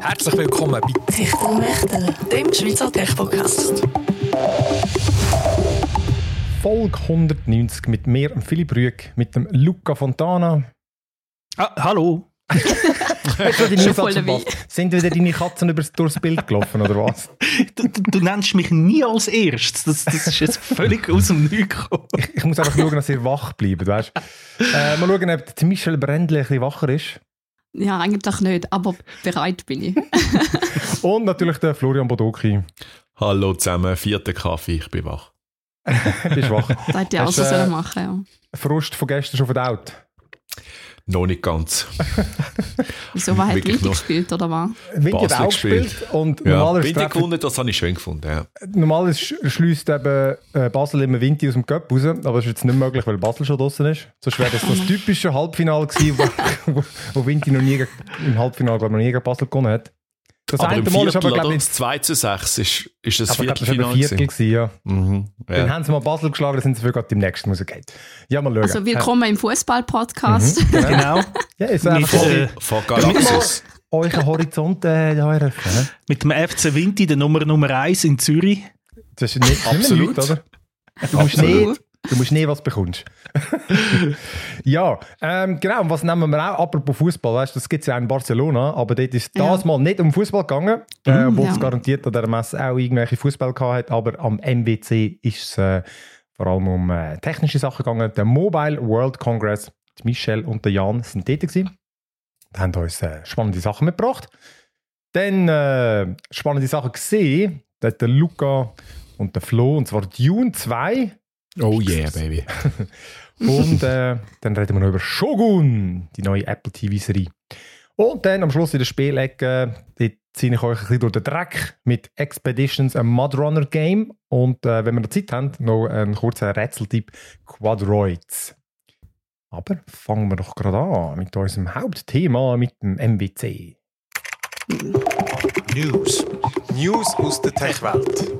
Herzlich willkommen bei Sichtung Wächter, dem Schweizer Tech-Podcast. Folge 190 mit mir, Philipp Rüeg, mit dem Luca Fontana. Ah, hallo. Sind wieder deine Katzen übers, durchs Bild gelaufen, oder was? Du, du, du nennst mich nie als erstes. Das, das ist jetzt völlig aus dem Nichts gekommen. Ich, ich muss einfach schauen, dass ihr wach bleibt, weißt äh, Mal schauen, ob der Michel Brändli ein bisschen wacher ist. Ja, eigentlich nicht, aber bereit bin ich. Und natürlich der Florian Bodoki. Hallo zusammen, vierter Kaffee, ich bin wach. Bist wach. Das hätte ich auch so äh, sollen machen ja. Frust von gestern schon verdaut. Noch nicht ganz. Wieso, hat Wirklich Winter gespielt, oder was? Winter hat auch gespielt. gespielt. Und Ja, normalerweise, treffen, Winterkunde, das habe ich schön gefunden. Ja. normalerweise sch- schließt eben äh, Basel immer Winter aus dem Cup raus. Aber das ist jetzt nicht möglich, weil Basel schon draußen ist. Sonst wäre das das typische Halbfinale gewesen, wo, wo, wo Winter noch nie, im Halbfinale noch nie gegen Basel gewonnen hat. Das Aber eine im Mal Viertel, ist aber, glaube ich, das 2 zu 6 ist, ist das aber Viertelfinale. ein Viertel gewesen. gewesen, ja. Mhm. Dann Ja. haben sie mal Basel geschlagen, dann sind sie für gerade im nächsten Musikgate. Ja, mal schauen. Also willkommen im Fußball-Podcast. Mhm. Genau. Ja, ist Mit, äh, Von Galaxus. euren Horizont äh, ja, eröffnen. ne? mit dem FC Winti, der Nummer Nummer 1 in Zürich. Das ist nicht Absolut. Nicht, oder? Du musst Absolut. nicht, du musst nie was bekommst. ja, ähm, genau. Und was nehmen wir auch? Apropos Fußball, weißt du, das gibt es ja auch in Barcelona, aber dort ist Ja. das mal nicht um Fußball gegangen, äh, Mhm, obwohl ja. es garantiert an der Messe auch irgendwelche Fußball gehabt hat, aber am MWC ist es äh, vor allem um äh, technische Sachen gegangen. Der Mobile World Congress, die Michel und der Jan sind dort gewesen. Die haben uns äh, spannende Sachen mitgebracht. Dann äh, spannende Sachen gesehen, der Luca und der Flo, und zwar Dune 2. Oh yeah, baby. Und äh, dann reden wir noch über Shogun, die neue Apple TV-Serie. Und dann am Schluss in der Spielecke, dort ziehe ich euch ein bisschen durch den Dreck mit Expeditions, ein Mudrunner Game. Und äh, wenn wir noch Zeit haben, noch ein kurzer Rätseltipp: Quadroids. Aber fangen wir doch gerade an mit unserem Hauptthema, mit dem MWC. News. News aus der Tech-Welt.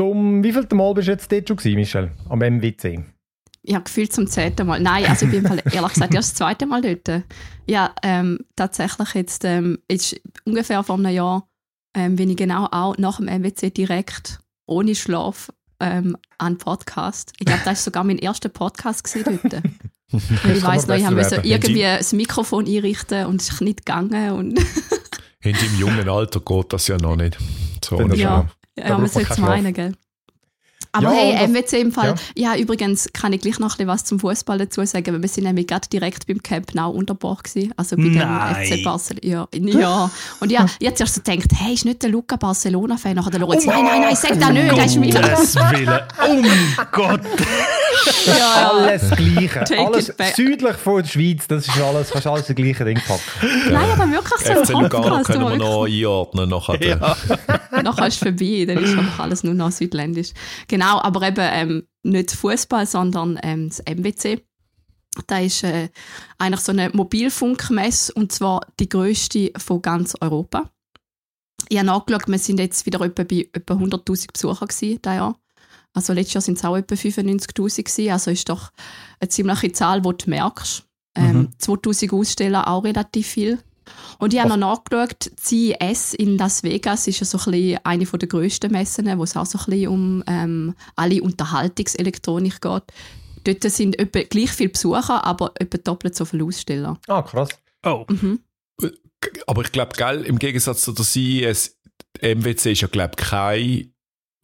Zum wievielten Mal bist du jetzt dort schon gewesen, Michel? Am MWC? Ich habe gefühlt zum zehnten Mal. Nein, also ich bin ehrlich gesagt erst das zweite Mal dort. Ja, ähm, tatsächlich jetzt ähm, ist ungefähr vor einem Jahr, ähm, bin ich genau auch nach dem MWC direkt ohne Schlaf ähm, an Podcast. Ich glaube, das war sogar mein erster Podcast gewesen dort. Ich weiss noch, ich musste irgendwie das Mikrofon einrichten und es ist nicht gegangen. Und In deinem jungen Alter geht das ja noch nicht. So? Ja. Ja, man sollte es meinen, gell? Aber Ja, hey, MWC im Fall, ja. ja. übrigens kann ich gleich noch ein bisschen was zum Fußball dazu sagen, weil wir sind nämlich gerade direkt beim Camp Nou untergebracht gewesen, also bei Nein. dem FC Barcelona. Ja, ja. Und ja, ich habe zuerst so gedacht, hey, ist nicht der Luca Barcelona-Fan? Nachher der Lorenz, nein, nein, nein, sag das nicht, das ist mein Gottes Willen. Um Gott. Ja, ja. Alles Gleiche. Take alles südlich von der Schweiz, das ist alles, kannst alles in gleiche Ding packen. Nein, aber wirklich so ein FC Lugano Podcast. können wir noch einordnen. Nachher. Ja. Nachher ist es vorbei, dann ist einfach alles nur noch südländisch. Genau, aber eben ähm, nicht Fußball, sondern ähm, das MWC. Da ist äh, eigentlich so eine Mobilfunkmesse und zwar die grösste von ganz Europa. Ich habe nachgeschaut, wir sind jetzt wieder etwa bei etwa 100'000 Besuchern gewesen, dieses Jahr. Also letztes Jahr sind es auch etwa 95'000 gewesen, also ist doch eine ziemliche Zahl, die du merkst. Ähm, Mhm. 2000 Aussteller auch relativ viel. Und ich habe noch nachgeschaut, die CES in Las Vegas ist ja so ein bisschen eine der grössten Messen, wo es auch so ein bisschen um ähm, alle Unterhaltungselektronik geht. Dort sind etwa gleich viele Besucher, aber etwa doppelt so viele Aussteller. Ah, krass. Oh. Mhm. Aber ich glaube, gell, im Gegensatz zu der CES, MWC ist ja, glaube ich, kein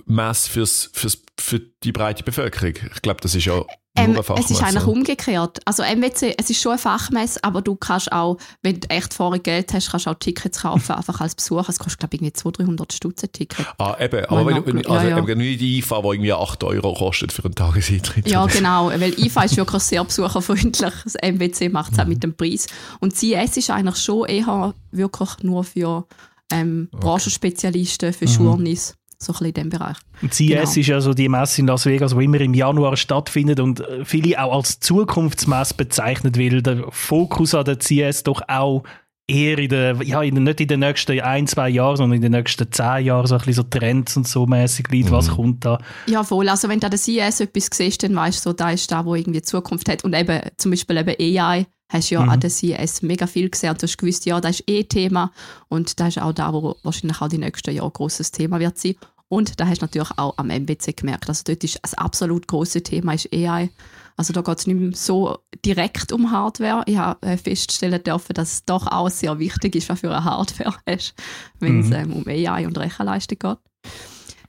Mess fürs, fürs, für die breite Bevölkerung. Ich glaube, das ist ja nur Ähm, eine es ist eigentlich umgekehrt. Also MWC, es ist schon eine Fachmesse, aber du kannst auch, wenn du echt vorher Geld hast, kannst du auch Tickets kaufen, einfach als Besucher. Es kostet, glaube ich, irgendwie 200, 300 Stutz ein Ticket. Ah, eben. Aber wenn, wenn, also Ja, ja. eben nicht die IFA, die irgendwie 8 Euro kostet für einen Tageseintritt. Ja, genau, weil IFA ist wirklich sehr besucherfreundlich. Das MWC macht es auch mit dem Preis. Und CIS ist eigentlich schon eher wirklich nur für ähm, Branchenspezialisten, für Schurnis, so ein bisschen in diesem Bereich. Und CES Genau. ist ja so die Messe in Las Vegas, die immer im Januar stattfindet und äh, viele auch als Zukunftsmesse bezeichnet, weil der Fokus an der CES doch auch eher in der, ja, in der, nicht in den nächsten ein, zwei Jahren, sondern in den nächsten zehn Jahren so ein bisschen so Trends und so mäßig liegt, was kommt da. Ja, voll. Also wenn du an der CIS etwas siehst, dann weißt du, so, da ist da, wo irgendwie Zukunft hat. Und eben zum Beispiel eben AI hast ja Mhm. an der CES mega viel gesehen und du hast gewusst, ja, das ist eh Thema und das ist auch da, wo wahrscheinlich auch die nächsten Jahre ein grosses Thema wird sein. Und da hast du natürlich auch am MBC gemerkt, also dort ist das absolut große Thema ist AI. Also da geht es nicht mehr so direkt um Hardware. Ich habe äh, feststellen dürfen, dass es doch auch sehr wichtig ist, was für eine Hardware hast, wenn es Mhm. ähm, um AI und Rechenleistung geht.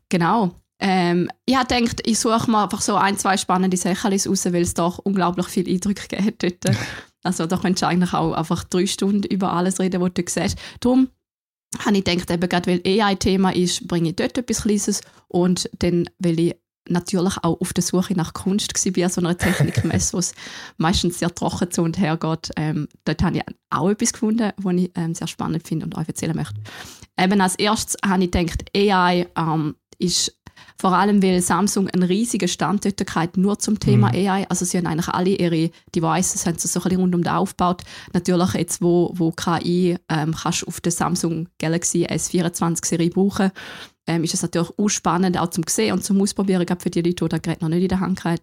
Genau. Ähm, ich habe gedacht, ich suche mal einfach so ein, zwei spannende Sachen raus, weil es doch unglaublich viel Eindrücke gegeben hat dort. Also da könntest du eigentlich auch einfach drei Stunden über alles reden, was du siehst. Darum habe ich gedacht, eben gerade weil AI-Thema ist, bringe ich dort etwas Kleines und dann, weil ich natürlich auch auf der Suche nach Kunst war, an so einer Technikmesse, wo es meistens sehr trocken zu und her geht. Ähm, dort habe ich auch etwas gefunden, was ich ähm, sehr spannend finde und euch erzählen möchte. Eben als erstes habe ich gedacht, AI ähm, ist vor allem, weil Samsung einen riesigen Stand dort hat, nur zum Thema AI. Also sie haben eigentlich alle ihre Devices haben sie so ein bisschen rund um den aufgebaut. Natürlich jetzt, wo, wo KI ähm, kannst du auf der Samsung Galaxy S24-Serie brauchen, ähm, ist es natürlich auch spannend, auch zum sehen und zum Ausprobieren, gerade für die Leute, die das Gerät noch nicht in der Hand haben.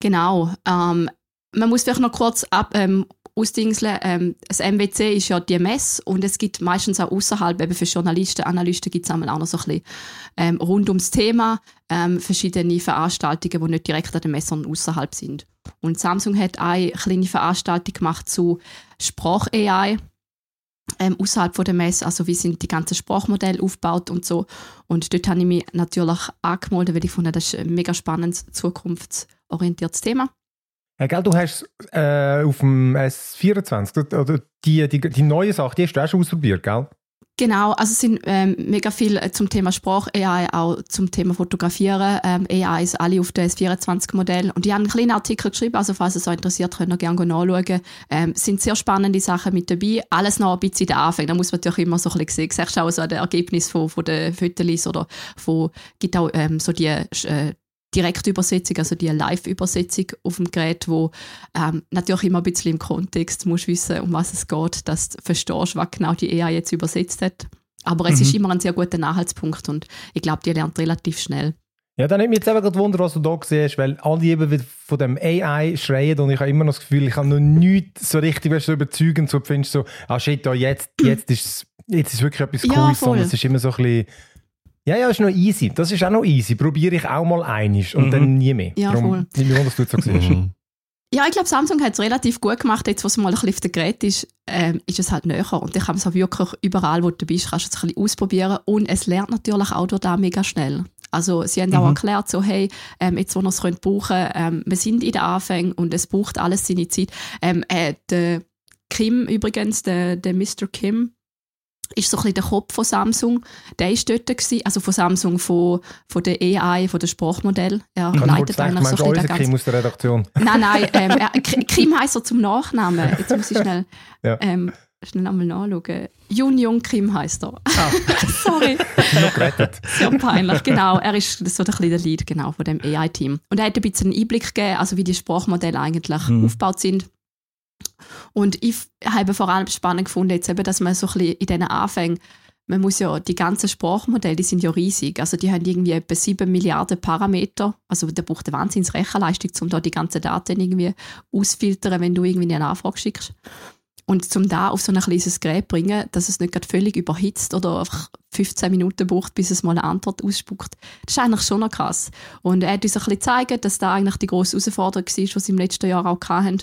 Genau. Ähm, man muss vielleicht noch kurz ab, ähm, ausdingseln. Ähm, das MWC ist ja die Messe und es gibt meistens auch außerhalb eben für Journalisten, Analysten gibt es auch noch so ein bisschen ähm, rund ums Thema ähm, verschiedene Veranstaltungen, die nicht direkt an der Messe, sondern außerhalb sind. Und Samsung hat eine kleine Veranstaltung gemacht zu Sprach-AI ähm, außerhalb der Messe, also wie sind die ganzen Sprachmodelle aufgebaut und so. Und dort habe ich mich natürlich angemeldet, weil ich fand, das ist ein mega spannendes, zukunftsorientiertes Thema. Hey, gell, du hast äh, auf dem S24, oder die, die, die neue Sache, die hast du auch schon ausprobiert, gell? Genau, also es sind ähm, mega viel äh, zum Thema Sprach-AI, auch zum Thema Fotografieren. Ähm, AI ist alle auf das 24-Modell. Und ich habe einen kleinen Artikel geschrieben, also falls es euch interessiert, könnt ihr gerne nachschauen. Ähm, es sind sehr spannende Sachen mit dabei. Alles noch ein bisschen der Anfang. Da muss man natürlich immer so ein bisschen sehen. Siehst du auch so das Ergebnis von, von den Fotos oder von, gibt auch ähm, so die äh, Direktübersetzung, also die Live-Übersetzung auf dem Gerät, wo ähm, natürlich immer ein bisschen im Kontext musst wissen, um was es geht, dass du verstehst, was genau die AI jetzt übersetzt hat. Aber es Mhm. ist immer ein sehr guter Anhaltspunkt und ich glaube, die lernt relativ schnell. Ja, dann nimmt mich jetzt eben gerade Wunder, was du da siehst, weil alle eben wieder von dem AI schreien und ich habe immer noch das Gefühl, ich habe noch nichts so richtig weißt, so überzeugend, so du findest so, ah shit, ja, jetzt, jetzt ist es jetzt ist wirklich etwas Ja, Cooles, voll. sondern es ist immer so ein bisschen, ja, ja, ist noch easy, das ist auch noch easy, probiere ich auch mal einisch und Mhm. dann nie mehr. Ja, Darum voll. mich wunder, dass du jetzt so siehst. Mhm. Ja, ich glaube, Samsung hat es relativ gut gemacht. Jetzt, wo es mal ein bisschen auf dem Gerät ist, ähm, ist es halt näher. Und ich kann es auch wirklich überall, wo du bist, kannst du es ein bisschen ausprobieren. Und es lernt natürlich auch durch das mega schnell. Also sie haben auch Mhm. erklärt, so hey, ähm, jetzt wo ihr es könnt brauchen, ähm, wir sind in den Anfängen und es braucht alles seine Zeit. Ähm, äh, der Kim übrigens, der, der Mr. Kim, ist so ein bisschen der Kopf von Samsung. Der ist dort gewesen, also von Samsung, von, von der AI, von dem Sprachmodell. Er kurz leitet gedacht, eigentlich so ein bisschen Kim aus der Redaktion. Nein, nein, ähm, er, K- Kim heisst er zum Nachnamen. Jetzt muss ich schnell, Ja. ähm, schnell einmal nachschauen. Jun Jung Kim heisst er. Ah. Sorry, noch gerettet. sehr peinlich. Genau, er ist so der kleine Lead genau, von dem AI-Team. Und er hat ein bisschen einen Einblick gegeben, also wie die Sprachmodelle eigentlich Mhm. aufgebaut sind. Und ich habe vor allem spannend gefunden, jetzt eben, dass man so ein bisschen in diesen Anfängen man muss ja, die ganzen Sprachmodelle, die sind ja riesig. Also die haben irgendwie etwa 7 Milliarden Parameter. Also da braucht eine wahnsinns Rechenleistung, um da die ganzen Daten irgendwie ausfiltern, wenn du irgendwie eine Anfrage schickst. Und zum da auf so ein kleines Gerät bringen, dass es nicht gerade völlig überhitzt oder einfach 15 Minuten braucht, bis es mal eine Antwort ausspuckt, das ist eigentlich schon noch krass. Und er hat uns ein bisschen gezeigt, dass da eigentlich die grosse Herausforderung war, die sie im letzten Jahr auch hatten,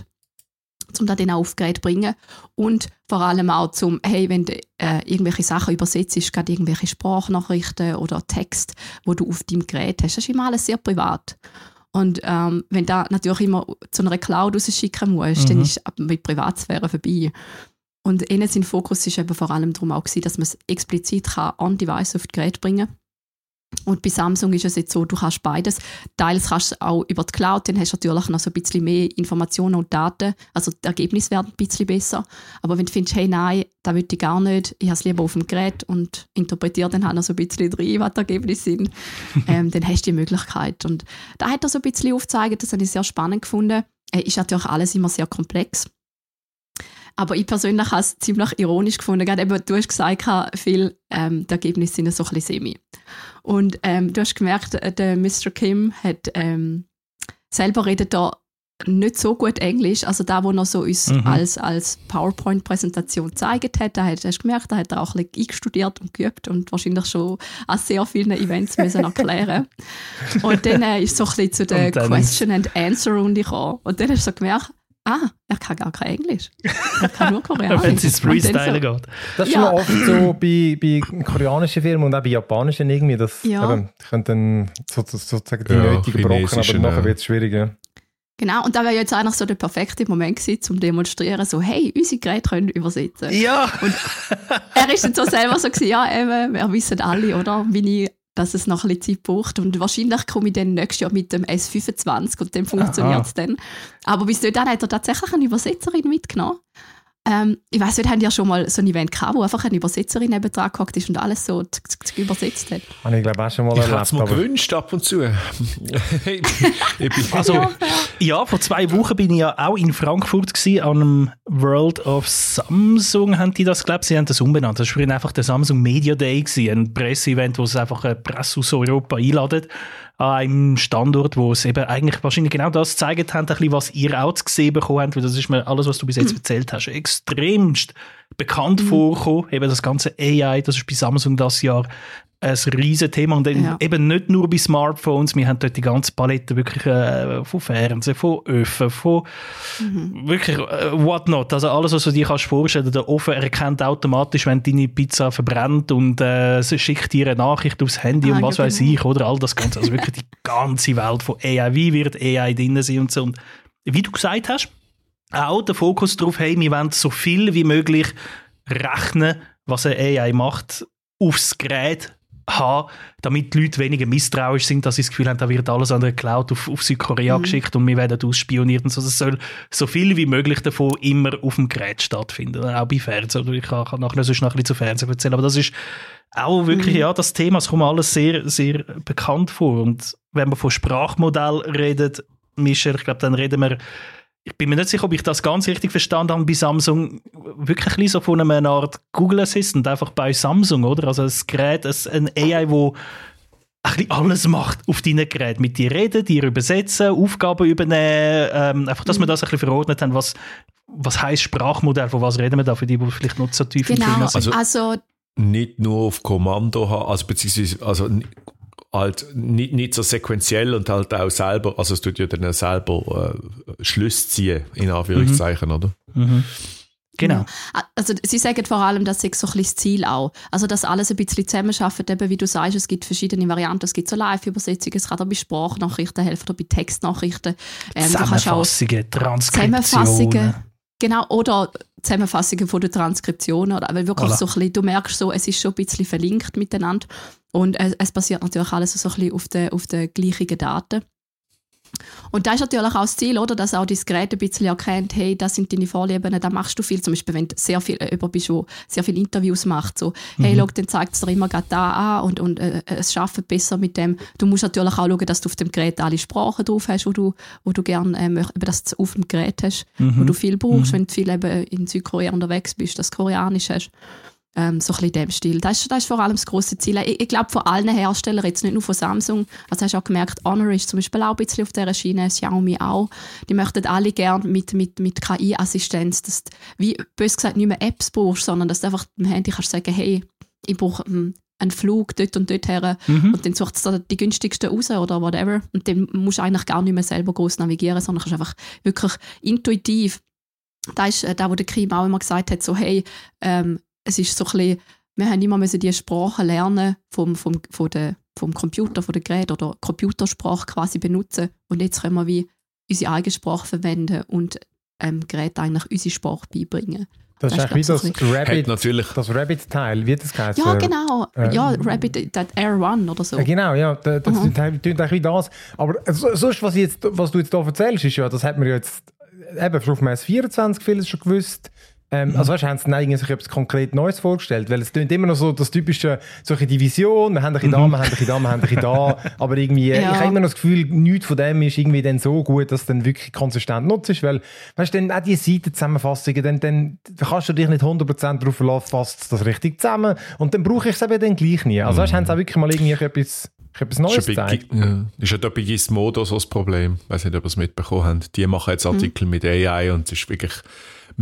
um das dann auch auf Gerät zu bringen. Und vor allem auch zum, hey, wenn du äh, irgendwelche Sachen übersetzt, gerade irgendwelche Sprachnachrichten oder Text, wo du auf deinem Gerät hast, das ist immer alles sehr privat. Und ähm, wenn du natürlich immer zu einer Cloud rausschicken musst, dann Mhm. ist ab- mit Privatsphäre vorbei. Und ihnen sein Fokus ist eben vor allem darum auch gewesen, dass man es explizit kann on-device auf das Gerät bringen kann. Und bei Samsung ist es jetzt so, du kannst beides. Teils kannst du auch über die Cloud, dann hast du natürlich noch so ein bisschen mehr Informationen und Daten. Also die Ergebnisse werden ein bisschen besser. Aber wenn du findest, hey, nein, das will ich gar nicht, ich habe es lieber auf dem Gerät und interpretiere dann halt noch so ein bisschen rein, was die Ergebnisse sind, ähm, dann hast du die Möglichkeit. Und da hat er so ein bisschen aufgezeigt, das habe ich sehr spannend gefunden. Äh, ist natürlich alles immer sehr komplex. Aber ich persönlich habe es ziemlich ironisch gefunden. Gerade eben, du hast gesagt, viel ähm, die Ergebnisse sind so ein bisschen semi. Und ähm, du hast gemerkt, äh, der Mr. Kim hat ähm, selber redet da nicht so gut Englisch. Also da, wo er so uns Mhm. als, als PowerPoint-Präsentation gezeigt hat, da hast du gemerkt, da hat er auch ein bisschen eingestudiert und geübt und wahrscheinlich schon an sehr vielen Events müssen erklären Und dann äh, ist so ein bisschen zu der Und dann- Question-and-Answer-Runde gekommen. Und dann hast du so gemerkt, ah, er kann gar kein Englisch. Er kann nur Koreanisch. Wenn es ins Und Freestylen so, geht. Das ist Ja. schon oft so bei, bei koreanischen Firmen und auch bei japanischen irgendwie, dass Ja. eben, die können dann so, so, sozusagen die Ja, nötigen Brocken, aber nachher wird es schwieriger. Genau, und da wäre jetzt eigentlich so der perfekte Moment gewesen, um zu demonstrieren, so, hey, unsere Geräte können übersetzen. Ja! er ist dann so selber so gewesen, ja, eben, wir wissen alle, oder, wie ich, dass es noch ein bisschen Zeit braucht. Und wahrscheinlich komme ich dann nächstes Jahr mit dem S25 und dann funktioniert es dann. Aber bis dahin hat er tatsächlich eine Übersetzerin mitgenommen. Ähm, ich weiß nicht, haben die ja schon mal so ein Event gehabt, wo einfach eine Übersetzerin neben dran gehockt ist und alles so tsk, tsk, tsk, übersetzt hat? Habe ich glaube auch schon mal Ich erlebt. es mir aber gewünscht ab und zu. ich, ich Also, Ja, vor zwei Wochen bin ich ja auch in Frankfurt gewesen, an einem World of Samsung, haben die das, glaube Sie haben das umbenannt. Das war früher einfach der Samsung Media Day gewesen, ein Presseevent, wo es einfach eine Presse aus Europa einladet, an einem Standort, wo es eben eigentlich wahrscheinlich genau das gezeigt haben, ein bisschen, was ihr auch zu sehen bekommen habt, weil das ist mir alles, was du bis jetzt erzählt hast, extremst bekannt vorgekommen. Eben das ganze AI, das ist bei Samsung das Jahr ein riesen Thema und Ja. eben nicht nur bei Smartphones, wir haben dort die ganze Palette wirklich äh, von Fernsehen, von Öfen, von wirklich äh, whatnot, also alles, was du dir kannst vorstellen, der Ofen erkennt automatisch, wenn deine Pizza verbrennt und äh, schickt dir eine Nachricht aufs Handy Ah, und was ja, weiß genau. ich, oder? All das Ganze, also wirklich die ganze Welt von AI, wie wird AI drin sein und so. Und wie du gesagt hast, auch der Fokus darauf, hey, wir wollen so viel wie möglich rechnen, was eine AI macht, aufs Gerät haben, damit die Leute weniger misstrauisch sind, dass sie das Gefühl haben, da wird alles an der Cloud auf, auf Südkorea geschickt und wir werden ausspioniert und so. Es soll so viel wie möglich davon immer auf dem Gerät stattfinden, auch bei Fernsehen. Ich kann, kann nachher sonst noch ein bisschen zu Fernsehen erzählen, aber das ist auch wirklich, ja, das Thema, es kommt alles sehr, sehr bekannt vor. Und wenn man von Sprachmodell redet, Michel, ich glaube, dann reden wir ich bin mir nicht sicher, ob ich das ganz richtig verstanden habe bei Samsung. Wirklich so von einer Art Google Assistant, einfach bei Samsung, oder? Also ein Gerät, ein AI, wo alles macht auf deinem Gerät. Mit dir reden, dir übersetzen, Aufgaben übernehmen. Ähm, einfach, dass wir das ein bisschen verordnet haben, was, was heisst Sprachmodell, von was reden wir da, für die, die vielleicht nicht so tief im Genau, Thema sind. Also- also nicht nur auf Kommando haben, also beziehungsweise also halt nicht, nicht so sequenziell und halt auch selber, also es tut ja dann selber äh, Schlüsse ziehen, in Anführungszeichen, oder? Genau. Also sie sagen vor allem, das ist so ein bisschen das Ziel auch. Also dass alles ein bisschen zusammenarbeitet, eben wie du sagst, es gibt verschiedene Varianten. Es gibt so Live-Übersetzungen, es kann auch bei Sprachnachrichten helfen oder bei Textnachrichten. Ähm, Zusammenfassungen, Transkriptionen. Zusammenfassungen, genau, oder Zusammenfassungen von der Transkription. Oder, weil wirklich Voilà. so ein bisschen, du merkst so, es ist schon ein bisschen verlinkt miteinander und es, es basiert natürlich alles so ein bisschen auf den, auf den gleichen Daten. Und da ist natürlich auch das Ziel, oder, dass auch dein Gerät ein bisschen erkennt, hey, das sind deine Vorlieben, da machst du viel. Zum Beispiel, wenn du sehr viel äh, bist, der sehr viele Interviews macht, so, hey, schau, dann zeigt es dir immer gerade da an und, und äh, es schafft besser mit dem. Du musst natürlich auch schauen, dass du auf dem Gerät alle Sprachen drauf hast, wo du, wo du gerne, ähm, eben, dass du auf dem Gerät hast, wo du viel brauchst, wenn du viel eben in Südkorea unterwegs bist, dass du Koreanisch hast. Ähm, so ein bisschen in dem Stil. Das ist, das ist vor allem das große Ziel. Ich, ich glaube, von allen Herstellern, jetzt nicht nur von Samsung, also hast du auch gemerkt, Honor ist zum Beispiel auch ein bisschen auf dieser Schiene, Xiaomi auch. Die möchten alle gerne mit, mit, mit KI-Assistenz, dass du, wie bös gesagt, nicht mehr Apps brauchst, sondern dass du einfach im Handy kannst sagen, hey, ich brauche ähm, einen Flug dort und dort her Mhm. und dann sucht es die günstigsten raus oder whatever. Und dann musst du eigentlich gar nicht mehr selber groß navigieren, sondern kannst einfach wirklich intuitiv. Da ist äh, da, wo der Krim auch immer gesagt hat, so hey, ähm, es ist so ein bisschen, wir haben immer müssen die Sprache lernen vom, vom, von der, vom Computer, von der Gerät oder Computersprache quasi benutzen und jetzt können wir wie unsere eigene Sprache verwenden und ähm, Gerät eigentlich unsere Sprache beibringen. Das, Das ist eigentlich wie das Hat Rabbit, natürlich das Rabbit-Teil, wie das geheißen? Ja, genau. äh, ja, Rabbit, das Air One oder so. Ja, genau, ja, das, Mhm. klingt eigentlich wie das. Aber so- sonst, was, ich jetzt, was du jetzt hier erzählst, ist ja, das hat man ja jetzt eben auf dem S24 vieles schon gewusst. Ähm, Also weißt, du, haben sie dann eigentlich sich etwas konkret Neues vorgestellt, weil es klingt immer noch so das typische, solche Division, wir haben ein bisschen da, wir haben ein bisschen da, wir haben ein bisschen da, aber irgendwie, Ja. ich habe immer noch das Gefühl, nichts von dem ist irgendwie dann so gut, dass es dann wirklich konsistent nutzt ist, weil, weißt du, dann auch die Seitenzusammenfassungen, dann, dann da kannst du dich nicht 100% darauf verlassen, fasst es das richtig zusammen und dann brauche ich es eben dann gleich nie. Also weißt, du, haben sie auch wirklich mal irgendwie etwas Ich habe etwas Neues Ist gezeigt. Ja. ist ja da bei Gizmodo so das Problem. Ich weiß nicht, ob ihr es mitbekommen habt. Die machen jetzt Artikel mit AI und es ist wirklich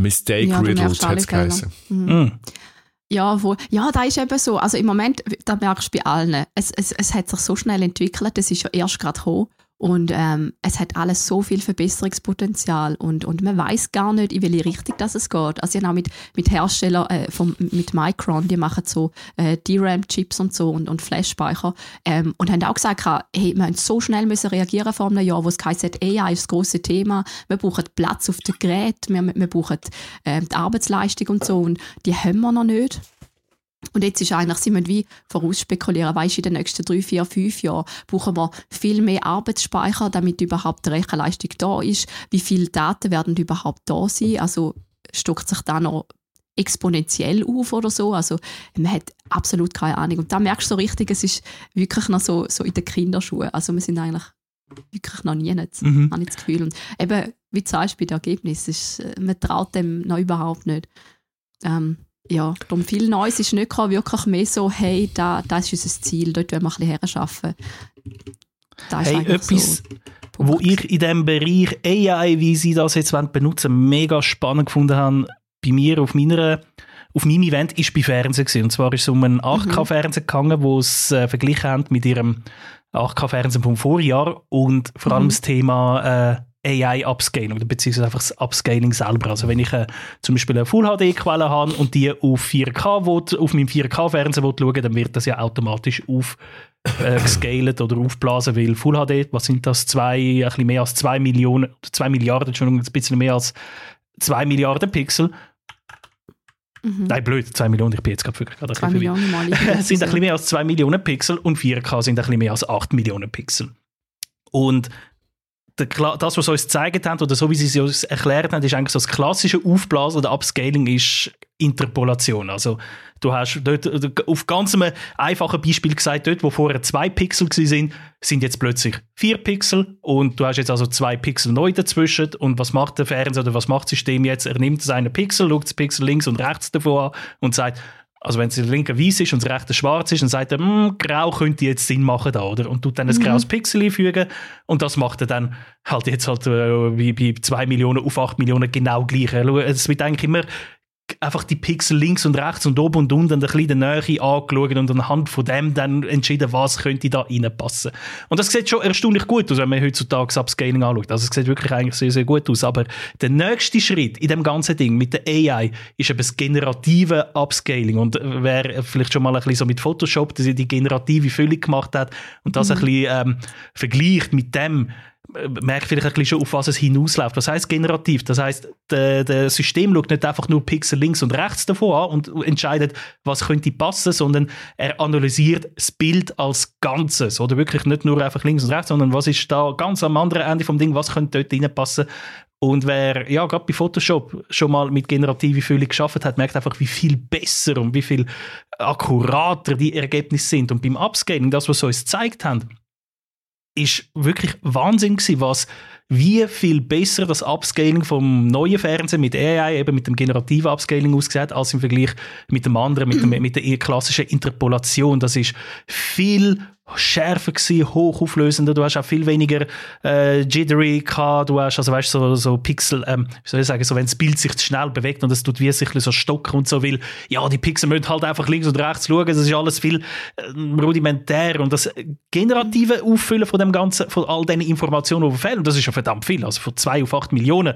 Mistake Ja, alle hat es geheißen. Mhm. Ja, wohl. ja, da ist eben so. Also im Moment, da merkst du bei allen, es, es, es hat sich so schnell entwickelt, das ist ja erst gerade gekommen. Und ähm, es hat alles so viel Verbesserungspotenzial und, und man weiß gar nicht, in welche Richtung das es geht. Also ich habe auch mit, mit Herstellern äh, vom, mit Micron, die machen so äh, DRAM-Chips und so und, und Flash-Speicher ähm, und haben auch gesagt, hey, wir müssen so schnell müssen reagieren vor einem Jahr, wo es heisst, AI ist das grosse Thema, wir brauchen Platz auf dem Gerät, wir, wir brauchen ähm, die Arbeitsleistung und so und die haben wir noch nicht. Und jetzt ist eigentlich, sie müssen wie vorausspekulieren, weisst in den nächsten drei, vier, fünf Jahren brauchen wir viel mehr Arbeitsspeicher, damit überhaupt die Rechenleistung da ist. Wie viele Daten werden überhaupt da sein? Also stockt sich da noch exponentiell auf oder so. Also man hat absolut keine Ahnung. Und da merkst du so richtig, es ist wirklich noch so, so in den Kinderschuhen. Also wir sind eigentlich wirklich noch nie nicht, Mhm. habe ich das Gefühl. Und eben, wie du sagst, bei dem Ergebnis, ist, äh, man traut dem noch überhaupt nicht. Ähm, ja, darum viel Neues ist nicht gekommen, wirklich mehr so, hey, da, das ist unser Ziel, dort wollen wir ein bisschen arbeiten. Das ist Hey, etwas, so wo ich in dem Bereich AI, wie sie das jetzt benutzen mega spannend gefunden habe, bei mir auf meiner auf meinem Event ist bei Fernsehen gewesen. Und zwar ist es um ein 8K-Fernsehen gegangen, wo es äh, verglichen haben mit ihrem 8K-Fernsehen vom Vorjahr und vor allem Mhm. das Thema äh, AI-Upscaling oder beziehungsweise einfach das Upscaling selber. Also wenn ich äh, zum Beispiel eine Full-HD-Quelle habe und die auf 4K will, auf meinem 4K-Fernseher will schauen, dann wird das ja automatisch auf äh, oder aufblasen, weil Full HD, was sind das? Zwei, ein bisschen mehr als 2 Millionen, oder 2 Milliarden, Entschuldigung, ein bisschen mehr als 2 Milliarden Pixel. Mhm. Nein, blöd, 2 Millionen, ich bin jetzt gerade wirklich gerade ein Zwei bisschen. Millionen Mal. Sind ein bisschen mehr als 2 Millionen Pixel und 4K sind ein bisschen mehr als 8 Millionen Pixel. Und das, was sie uns gezeigt haben, oder so wie sie es uns erklärt haben, ist eigentlich so das klassische Aufblasen oder Upscaling ist Interpolation. Also du hast dort auf ganz einem einfachen Beispiel gesagt, dort, wo vorher 2 Pixel sind, sind jetzt plötzlich 4 Pixel und du hast jetzt also 2 Pixel neu dazwischen und was macht der Fernseher oder was macht das System jetzt? Er nimmt seine Pixel, schaut das Pixel links und rechts davon an und sagt, also wenn es der linke weiß ist und das rechte schwarz ist, dann sagt er, "Hm, grau könnte jetzt Sinn machen da, oder? Und tut dann ein graues Pixel einfügen und das macht er dann halt jetzt halt äh, wie bei 2 Millionen auf 8 Millionen genau gleich. Es wird eigentlich immer einfach die Pixel links und rechts und oben und unten ein bisschen der Nähe angeschaut und anhand von dem dann entschieden, was könnte da reinpassen. Und das sieht schon erstaunlich gut aus, wenn man heutzutage Upscaling anschaut. Also es sieht wirklich eigentlich sehr, sehr gut aus. Aber der nächste Schritt in dem ganzen Ding mit der AI ist eben das generative Upscaling. Und wer vielleicht schon mal ein bisschen so mit Photoshop die die generative Füllung gemacht hat und das ein bisschen ähm, vergleicht mit dem, merkt vielleicht ein bisschen schon, auf was es hinausläuft. Was heißt generativ? Das heißt, das System schaut nicht einfach nur Pixel links und rechts davon an und entscheidet, was könnte passen, sondern er analysiert das Bild als Ganzes. Oder wirklich nicht nur einfach links und rechts, sondern was ist da ganz am anderen Ende vom Ding, was könnte dort reinpassen. Und wer ja gerade bei Photoshop schon mal mit generative Füllung geschafft hat, merkt einfach, wie viel besser und wie viel akkurater die Ergebnisse sind. Und beim Upscaling, das, was sie uns gezeigt haben, ist wirklich Wahnsinn gewesen, was wie viel besser das Upscaling vom neuen Fernsehen mit AI, eben mit dem generativen Upscaling ausgesehen, als im Vergleich mit dem anderen, mit, dem, mit der klassischen Interpolation. Das ist viel schärfer gewesen, hochauflösender, du hast auch viel weniger äh, jittery gehabt, du hast, also weißt so, so Pixel, ähm, wie soll ich sagen, so wenn das Bild sich zu schnell bewegt und es tut wie sich so stocken und so, weil, ja, die Pixel müssen halt einfach links und rechts schauen, das ist alles viel äh, rudimentär. Und das generative Auffüllen von dem Ganzen, von all diesen Informationen, die fehlen, das ist ja verdammt viel, also von 2 auf 8 Millionen,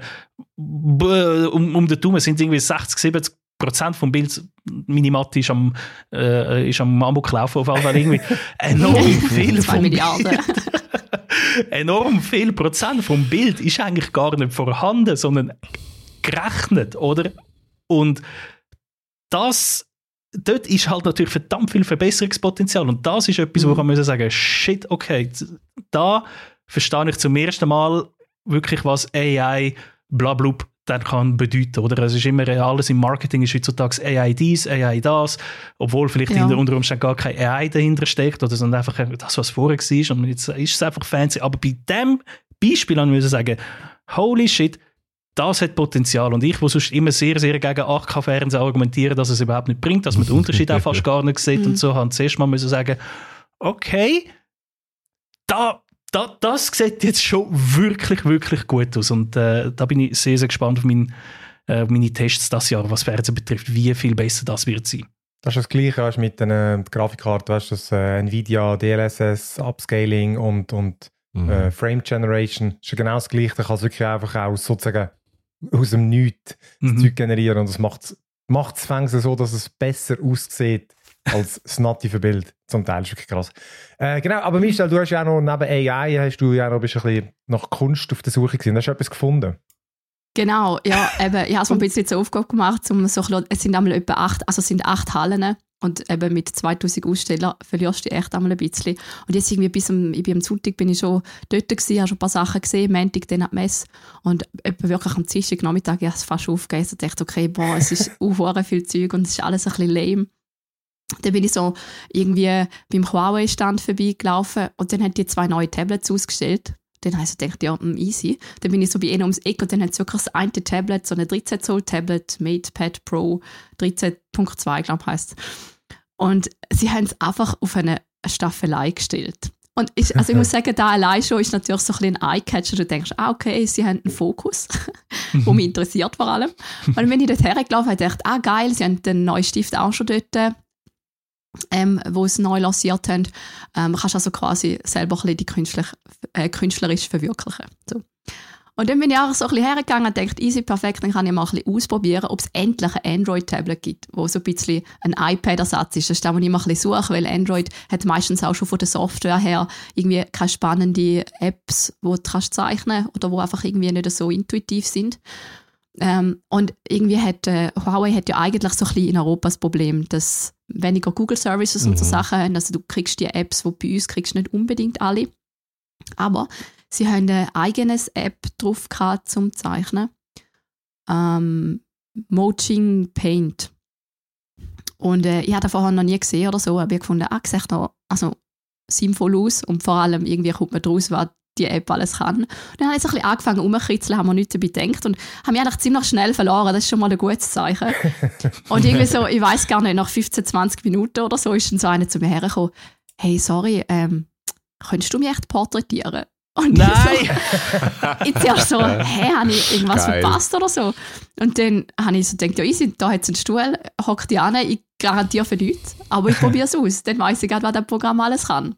um, um den Daumen sind es irgendwie 60, 70 Prozent vom Bild, meine Mathe ist am, äh, ist am Amok laufen auf jeden Fall irgendwie enorm viel vom Milliarden. Bild, enorm viel Prozent vom Bild ist eigentlich gar nicht vorhanden, sondern gerechnet, oder? Und das dort ist halt natürlich verdammt viel Verbesserungspotenzial und das ist etwas, wo Mhm. man muss sagen, shit, okay, da verstehe ich zum ersten Mal wirklich, was AI blablub dann kann bedeuten, oder? Es ist immer alles im Marketing ist heutzutage AI dies, AI das, obwohl vielleicht Ja. hinter unter Umständen gar kein AI dahinter steckt oder sondern einfach das, was vorher war und jetzt ist es einfach fancy. Aber bei dem Beispiel an müssen sagen, holy shit, das hat Potenzial. Und ich, wo sonst immer sehr, sehr gegen 8K-Fernsehen argumentiere, dass es überhaupt nicht bringt, dass man den Unterschied auch fast gar nicht sieht und so, habe zuerst mal müssen sagen, okay, da, da, das sieht jetzt schon wirklich, wirklich gut aus. Und äh, da bin ich sehr, sehr gespannt auf mein, äh, meine Tests das Jahr, was Fernsehen betrifft, wie viel besser das wird sein. Das ist das Gleiche weißt, mit den äh, Grafikkarten, weißt, das äh, Nvidia, DLSS, Upscaling und, und Mhm. äh, Frame Generation. Das ist genau das Gleiche. Da kann es wirklich einfach auch sozusagen aus dem Nichts das Mhm. Zeug generieren und das macht es fängt so, dass es besser aussieht als das native Bild. Zum Teil ist wirklich krass. Äh, genau, aber Michel, du hast ja auch noch neben AI hast du ja noch ein bisschen nach Kunst auf der Suche gewesen. Hast du etwas gefunden? Genau, ja, eben, ich habe es mir ein bisschen zur Aufgabe gemacht, um so es sind einmal etwa acht, also es sind acht Hallen und eben mit 2000 Ausstellern verlierst du echt einmal ein bisschen. Und jetzt irgendwie bis am, ich bin am Sonntag bin ich schon dort gewesen, habe schon ein paar Sachen gesehen, Montag dann an die und eben wirklich am Dienstag Nachmittag, ich habe es fast aufgegeben und dachte, okay, boah, es ist auch viel Zeug und es ist alles ein bisschen lame. Dann bin ich so irgendwie beim Huawei-Stand vorbeigelaufen und dann haben die zwei neue Tablets ausgestellt. Dann habe ich so gedacht, ja, mm, easy. Dann bin ich so bei ihnen ums Eck und dann hat sie wirklich das eine Tablet, so eine 13 Zoll Tablet, MatePad Pro 13.2, glaube ich, heisst Und sie haben es einfach auf eine Staffelei gestellt. Und ich, also ich muss sagen, da allein schon ist natürlich so ein bisschen ein Eye-Catcher. Du denkst, ah, okay, sie haben einen Fokus, wo mich interessiert vor allem. Und wenn ich dort hergelaufen habe, dachte ich, ah, geil, sie haben den neuen Stift auch schon dort ähm, wo es neu lanciert haben, ähm, kannst also quasi selber ein die künstlich, äh, künstlerisch verwirklichen. So. Und dann bin ich auch so ein bisschen hergegangen und dachte, easy, perfekt, dann kann ich mal ein bisschen ausprobieren, ob es endlich ein Android-Tablet gibt, wo so ein bisschen ein iPad-Ersatz ist. Das ist das, was ich immer ein bisschen suche, weil Android hat meistens auch schon von der Software her irgendwie keine spannenden Apps, die du kannst zeichnen oder wo einfach irgendwie nicht so intuitiv sind. Ähm, und irgendwie hat äh, Huawei hat ja eigentlich so ein bisschen in Europa das Problem, dass weniger Google Services und so Mhm. Sachen haben. Also du kriegst die Apps, die bei uns kriegst du nicht unbedingt alle. Aber sie haben eine eigenes App drauf gehabt zum Zeichnen. Ähm, Moching Paint. Und äh, ich habe das vorher noch nie gesehen oder so, aber ich habe gefunden, ah, sieht noch also, sinnvoll aus und vor allem irgendwie kommt man daraus, was die App alles kann. Und dann habe ich so ein bisschen angefangen rumzukritzeln, haben wir nichts dabei gedacht und haben mich eigentlich ziemlich schnell verloren. Das ist schon mal ein gutes Zeichen. und irgendwie so, ich weiß gar nicht, nach 15, 20 Minuten oder so ist dann so einer zu mir hergekommen, hey, sorry, ähm, könntest du mich echt porträtieren? Und Nein! Ich, so, ich so, hä, habe ich irgendwas Geil. verpasst oder so? Und dann habe ich so gedacht, ja, easy, da hat es einen Stuhl, hockt die an, ich garantiere für nichts, aber ich probiere es aus. Dann weiß ich gerade, was das Programm alles kann.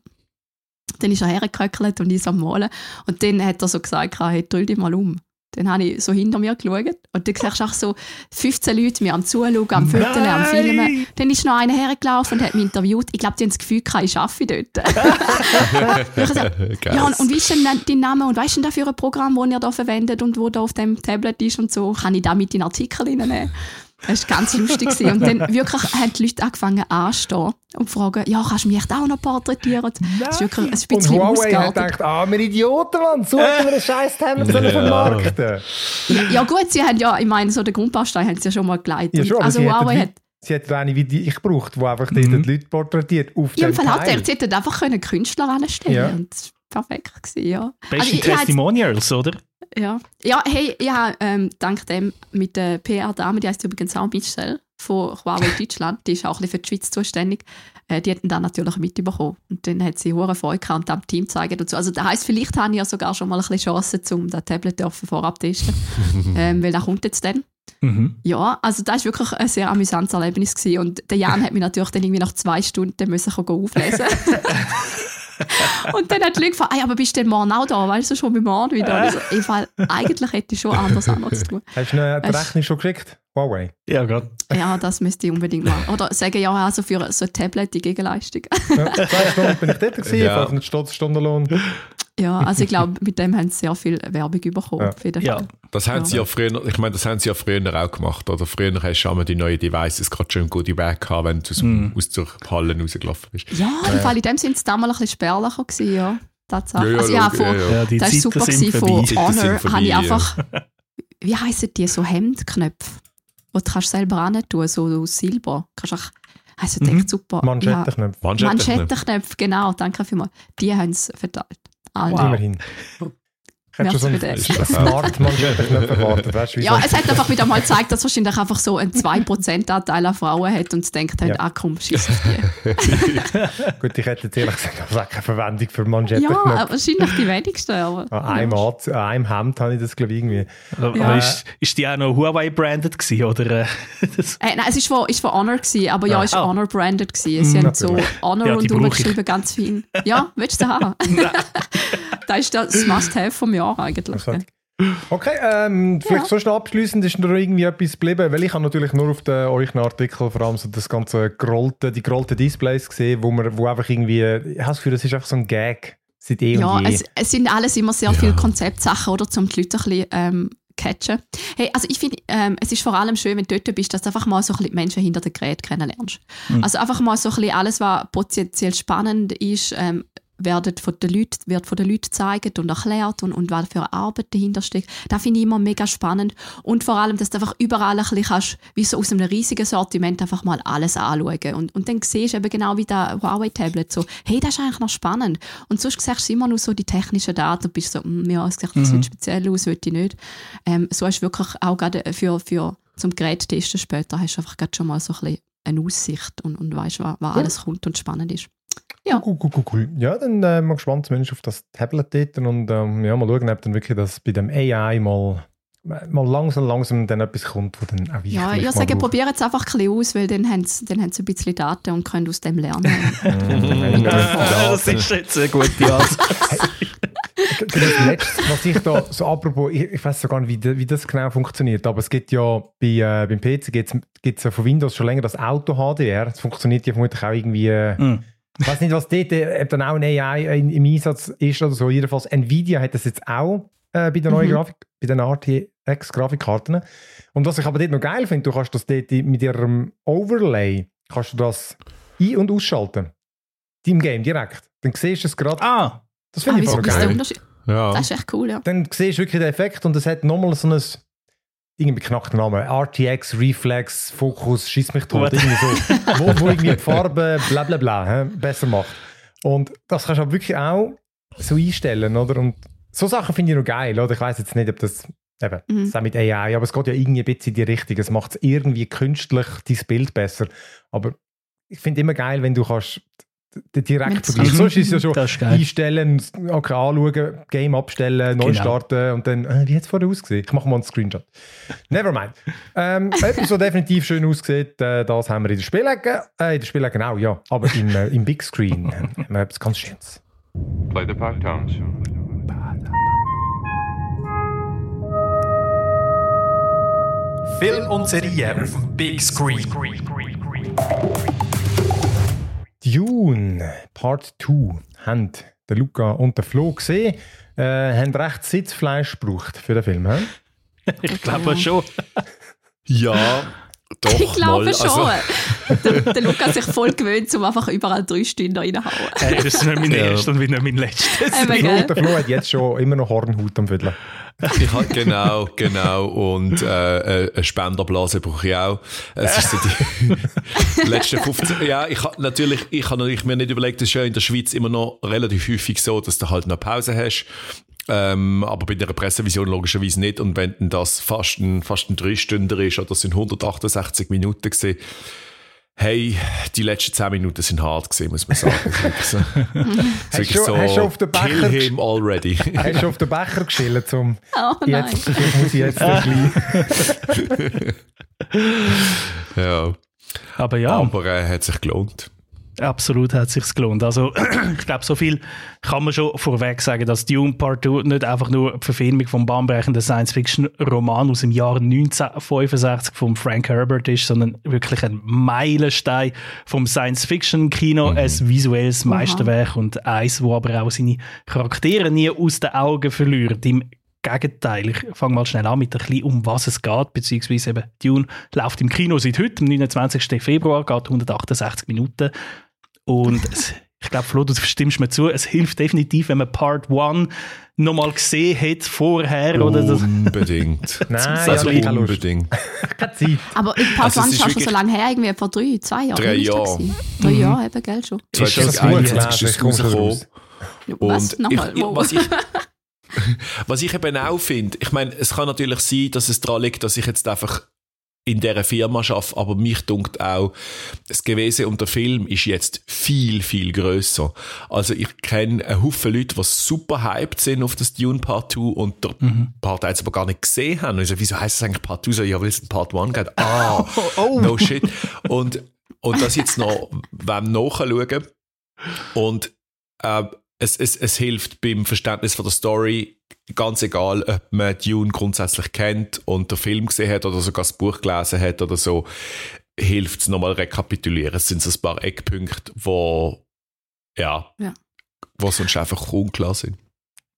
Dann ist er hergeköckelt und ich so am Malen. Und dann hat er so gesagt, hey, drüll dich mal um. Dann habe ich so hinter mir geschaut und dann siehst du auch so 15 Leute mir am Zuschauen, am Fotografieren, am Filmen. Dann ist noch einer hergelaufen und hat mich interviewt. Ich glaube, die haben das Gefühl, gehabt, ich arbeite dort. gesagt, ja, und, und wie ist denn dein Name und was ist denn das für ein Programm, das ihr da verwendet und wo da auf dem Tablet ist und so? Kann ich da mit in den Artikel reinnehmen? Das war ganz lustig. gewesen. Und dann wirklich haben die Leute angefangen anzustehen und fragen, ja, kannst du mich echt auch noch porträtieren? Und Das ist wirklich ein Und bisschen Huawei hat gedacht, ah, wir Idioten, Mann, suchen wir einen scheiß Tablet ja. Ja. vermarkten. Ja gut, sie haben ja, ich meine, so den Grundbaustein haben sie ja schon mal geleitet. Ja, schon, also Huawei hat Sie hat eine wie die ich gebraucht, die einfach Mhm. die Leute porträtiert auf in dem Fall Teil. sie hätten einfach können Künstler anstellen Ja. und das war perfekt gewesen, ja. Beste Also Testimonials, oder? Ja, ja hey, ich habe ähm, dank dem mit der PR-Dame, die heißt übrigens auch Michelle von Huawei Deutschland, die ist auch ein bisschen für die Schweiz zuständig, äh, die hätten dann natürlich mitbekommen. Und dann hat sie hohe Freude gehabt und am Team gezeigt so. Also das heisst, vielleicht habe ich ja sogar schon mal ein bisschen Chancen, um das Tablet dürfen vorab testen, ähm, weil das kommt jetzt dann. Mhm. Ja, also das war wirklich ein sehr amüsantes Erlebnis. Gewesen. Und der Jan hat mich natürlich dann irgendwie nach zwei Stunden müssen auflesen Und dann hat die Leute gefragt, «Ey, aber bist du denn morgen auch da? Weißt du schon mit morgen wieder? Und ich so, eigentlich hätte ich schon anders anderes zu tun. Hast du eine Hast- Rechnung schon geschickt? Huawei. Ja, gerade. Ja, das müsste ich unbedingt machen. Oder sagen ja, also für so ein Tablet die Gegenleistung. Ja, zwei Stunden bin ich dort gewesen, Ja. ja. 5 Stutz Stundenlohn. Ja, also ich glaube, mit dem haben sie sehr viel Werbung bekommen. Ja. Ja. Das haben sie ja früher, ich meine, das haben sie ja früher auch gemacht. Oder früher hast du die neuen Devices gerade schon gute Bag gehabt, wenn du aus, Mhm. aus der Halle rausgelaufen bist. Ja, im Fall in dem sind es damals ein bisschen spärlicher gewesen, ja. Tatsächlich. also, ja, log- von, ja. Ja, die das war Zeiten super sind gewesen, von Honor. habe ich ja. einfach, wie heissen die, so Hemdknöpfe, die du kannst selber an tun, so aus Silber. Kannst auch, also Mhm. echt super. Manschettenknöpfe. Manschettenknöpfe. Ja, Manschettenknöpfe, genau, danke vielmals. Die haben es verteilt. Alle. Wow. Immerhin. Ich hätte schon so einen für smart Manschette nicht erwartet. Weißt, du, wie Ja, so- es hat einfach wieder mal gezeigt, dass wahrscheinlich einfach so ein 2%-Anteil an Frauen hat und denkt halt, Ja. ah komm, schieß auf die. Gut, ich hätte jetzt ehrlich gesagt auch keine Verwendung für Manschette. Ja, wahrscheinlich die wenigsten. Aber, An einem, Art, an einem Hemd habe ich das, glaube ich, irgendwie. Aber Ja. ist, ist die auch noch Huawei-branded gewesen, oder? äh, nein, es ist von, ist von Honor gewesen, aber ja, es ist Ah. Honor branded gewesen. Sie haben so natürlich. Honor Ja, und umgeschrieben, ganz fein. Ja, willst du haben? das ist das Must-Have vom Jahr eigentlich. Okay, ähm, vielleicht Ja. so schnell abschliessend ist noch irgendwie etwas geblieben, weil ich habe natürlich nur auf den euch Artikel vor allem so das ganze gerollte, die gerollten Displays gesehen, wo man, wo einfach irgendwie, ich habe das Gefühl, das ist einfach so ein Gag seit eh Ja, und je. es, es sind alles immer sehr viele Konzeptsachen, oder, um die Leute ein bisschen ähm, catchen. Hey, also ich finde, ähm, es ist vor allem schön, wenn du dort bist, dass du einfach mal so ein bisschen die Menschen hinter dem Gerät kennenlernst. Also einfach mal so ein bisschen alles, was potenziell spannend ist, ähm, werden von den Leuten, wird von den Leuten gezeigt und erklärt und, und was für eine Arbeit dahinter steckt. Das finde ich immer mega spannend. Und vor allem, dass du einfach überall ein bisschen kannst, wie so aus einem riesigen Sortiment einfach mal alles anschauen. Und, und dann siehst du eben genau wie das Huawei-Tablet so, hey, das ist eigentlich noch spannend. Und sonst siehst du immer nur so die technischen Daten und bist so, mm, ja, es sieht das sieht speziell aus, will ich nicht. Ähm, so hast du wirklich auch gerade für, für zum Gerät testen später, hast du einfach gerade schon mal so ein bisschen eine Aussicht und, und weißt, was, was alles kommt und spannend ist. Ja. Cool, cool, cool, cool. Ja, dann äh, mal gespannt zumindest auf das Tablet dort und ähm, ja, mal schauen, ob dann wirklich das bei dem AI mal, mal langsam, langsam dann etwas kommt, wo dann auch ich Ja, ich sage, probiert es einfach ein bisschen aus, weil dann haben sie, dann haben sie ein bisschen Daten und können aus dem lernen. das ist jetzt eine gute Antwort. Das Letzte, was ich da so apropos, ich, ich weiß so gar nicht, wie, wie das genau funktioniert, aber es gibt ja bei, äh, beim PC gibt's, gibt's ja von Windows schon länger das Auto HDR. Das funktioniert ja vermutlich auch irgendwie. Äh, Mhm. Ich weiß nicht, was dort, äh, ob dann auch ein AI im Einsatz ist oder so. Jedenfalls, Nvidia hat das jetzt auch äh, bei der neuen Mhm. Grafik, bei den RTX-Grafikkarten. Und was ich aber dort noch geil finde, du kannst das dort mit ihrem Overlay, kannst du das ein- und ausschalten. Im Game direkt. Dann siehst du es gerade. Ah, Das Ah, finde ich wieso voll ist der geil. Unterschied? Ja. Das ist echt cool, ja. Dann siehst du wirklich den Effekt und es hat nochmal so ein irgendwie beknackten Namen. RTX, Reflex, Fokus, schieß mich tot. Irgendwie so. wo, wo irgendwie die Farbe bla bla bla hä, besser macht. Und das kannst du aber wirklich auch so einstellen, oder? Und so Sachen finde ich noch geil, oder? Ich weiß jetzt nicht, ob das eben, Mhm. das ist auch mit AI, aber es geht ja irgendwie ein bisschen in die Richtung. Es macht es irgendwie künstlich dein Bild besser. Aber ich finde immer geil, wenn du kannst d- direkt Wenn's- vergleichen. Sonst ist es ja schon einstellen, okay, anschauen, Game abstellen, neu Genau. starten und dann, äh, wie hat es vorher ausgesehen? Ich mache mal einen Screenshot. Nevermind. ähm, etwas, was definitiv schön aussieht, äh, das haben wir in der Spielecke. Äh, in der Spielecke auch, ja. Aber im, äh, im Big Screen äh, haben wir etwas ganz Schönes. Play the part tones. Film und Serie auf dem Big Screen. Dune Part 2 haben der Luca und der Flo gesehen. Äh, haben recht Sitzfleisch gebraucht für den Film. He? ich glaube schon. Ja, doch. ich glaube mal. schon. Also, der, der Lukas sich voll gewöhnt, um einfach überall drei Stunden reinhauen. Hey, das ist nicht mein Ja. erster und nicht mein letzter. Ähm, der Flo hat jetzt schon immer noch Hornhaut am Viertel. ich hab, genau, genau. Und äh, äh, eine Spenderblase brauche ich auch. Es ist so die letzten 15 Ja, ich habe natürlich, ich habe mir nicht überlegt, das ist ja in der Schweiz immer noch relativ häufig so, dass du halt noch Pause hast. Ähm, aber bei der Pressevision logischerweise nicht. Und wenn das fast ein, fast ein Dreistünder ist, oder das sind 168 Minuten gesehen, hey, die letzten 10 Minuten sind hart gesehen, muss man sagen. Es ist wirklich so, hast du auf den kill Becher him already. Hast du auf den Becher geschillt, zum Oh nein. jetzt, vielleicht muss ich jetzt ein bisschen ja. Aber ja. Aber äh, hat sich gelohnt. Absolut hat es sich gelohnt. Also, ich glaube, so viel kann man schon vorweg sagen, dass Dune Part 2 nicht einfach nur die Verfilmung vom bahnbrechenden Science-Fiction-Roman aus dem Jahr 1965 von Frank Herbert ist, sondern wirklich ein Meilenstein vom Science-Fiction-Kino, ein visuelles Meisterwerk und eins, wo aber auch seine Charaktere nie aus den Augen verliert. Im Gegenteil, ich fange mal schnell an mit ein bisschen, um was es geht, beziehungsweise eben Dune läuft im Kino seit heute, am 29. Februar, geht 168 Minuten und es, ich glaube, Flo, du stimmst mir zu, es hilft definitiv, wenn man Part 1 nochmal gesehen hat vorher. Oder das, Unbedingt. Nein, also ja, unbedingt. Keine Zeit. Aber in Part Also, es 1 ist ist schon wirklich- so lange her, irgendwie vor drei, zwei Jahren. Drei Jahre. Drei Jahre, eben, gell, schon. Ist das 2021 gut ist es rausgekommen. raus. Was? Und Nochmal, ich, ich, wow. was ich, Was ich eben auch finde, ich meine, es kann natürlich sein, dass es daran liegt, dass ich jetzt einfach in dieser Firma arbeite, aber mich dunkt auch, das Gewesen und der Film ist jetzt viel, viel grösser. Also ich kenne einen Haufen Leute, die super hyped sind auf das Dune Part 2 und der Part 1 aber gar nicht gesehen haben. Und ich so, wieso heisst es eigentlich Part 2? So, ja, weil es ein Part 1 geht. Ah, no shit. Und, und das jetzt noch wollen nachschauen. Und äh, es, es, es hilft beim Verständnis von der Story, ganz egal, ob man Dune grundsätzlich kennt und den Film gesehen hat oder sogar das Buch gelesen hat oder so, hilft es nochmal rekapitulieren. Es sind so ein paar Eckpunkte, wo, ja, Ja. wo sonst einfach unklar sind.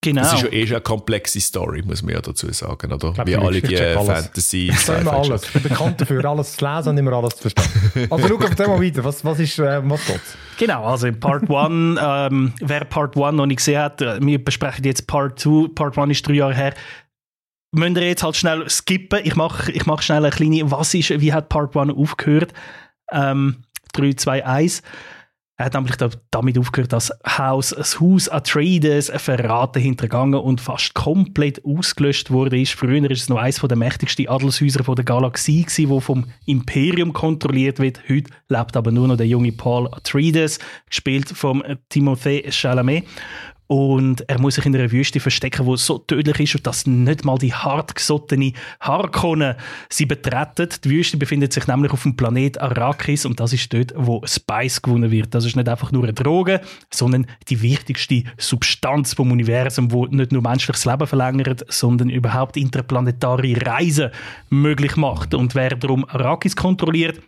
Genau. Es ist ja eh schon eine komplexe Story, muss man ja dazu sagen, oder? glaub, Wie alle die. Fantasy. Ich kann immer alles. Ich bin bekannt dafür, alles zu lesen und immer alles zu verstehen. Also, schau auf mal weiter. Was, was ist, äh, was geht's? Genau, also in Part 1, ähm, wer Part 1 noch nicht gesehen hat, äh, wir besprechen jetzt Part 2. Part 1 ist drei Jahre her. Müsst ihr jetzt halt schnell skippen. Ich mache ich mach schnell eine kleine, was ist, wie hat Part 1 aufgehört? Ähm, 3, 2, 1. Er hat nämlich da- damit aufgehört, dass Haus, das Haus Atreides verraten hintergangen und fast komplett ausgelöscht wurde. Früher ist es noch eines der mächtigsten Adelshäuser von der Galaxie gewesen, vom Imperium kontrolliert wird. Heute lebt aber nur noch der junge Paul Atreides, gespielt vom Timothée Chalamet. Und er muss sich in einer Wüste verstecken, wo so tödlich ist, dass nicht mal die hartgesottene Harkonnen sie betreten. Die Wüste befindet sich nämlich auf dem Planet Arrakis und das ist dort, wo Spice gewonnen wird. Das ist nicht einfach nur eine Droge, sondern die wichtigste Substanz vom Universum, wo nicht nur menschliches Leben verlängert, sondern überhaupt interplanetare Reisen möglich macht. Und wer darum Arrakis kontrolliert,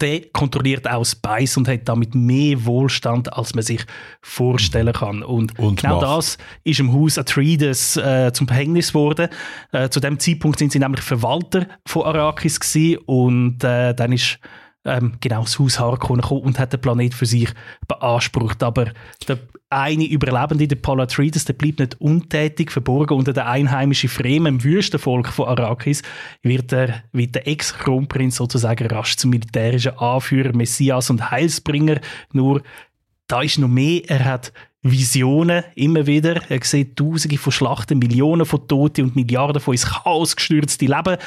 der kontrolliert auch Spice und hat damit mehr Wohlstand, als man sich vorstellen kann. Und, Und genau Macht. das ist im Haus Atreides äh, zum Verhängnis geworden. Äh, zu dem Zeitpunkt sind sie nämlich Verwalter von Arrakis gewesen und äh, dann ist ähm, genau das Haus Harkonnen gekommen und hat den Planet für sich beansprucht. Aber der eine Überlebende, der Paul Atreides, der bleibt nicht untätig, verborgen unter der einheimischen Fremen, im Wüstenvolk von Arrakis, wird er, wird der Ex-Kronprinz sozusagen rasch zum militärischen Anführer, Messias und Heilsbringer. Nur, da ist noch mehr. Er hat Visionen immer wieder. Er sieht Tausende von Schlachten, Millionen von Toten und Milliarden von ins Chaos gestürzte Leben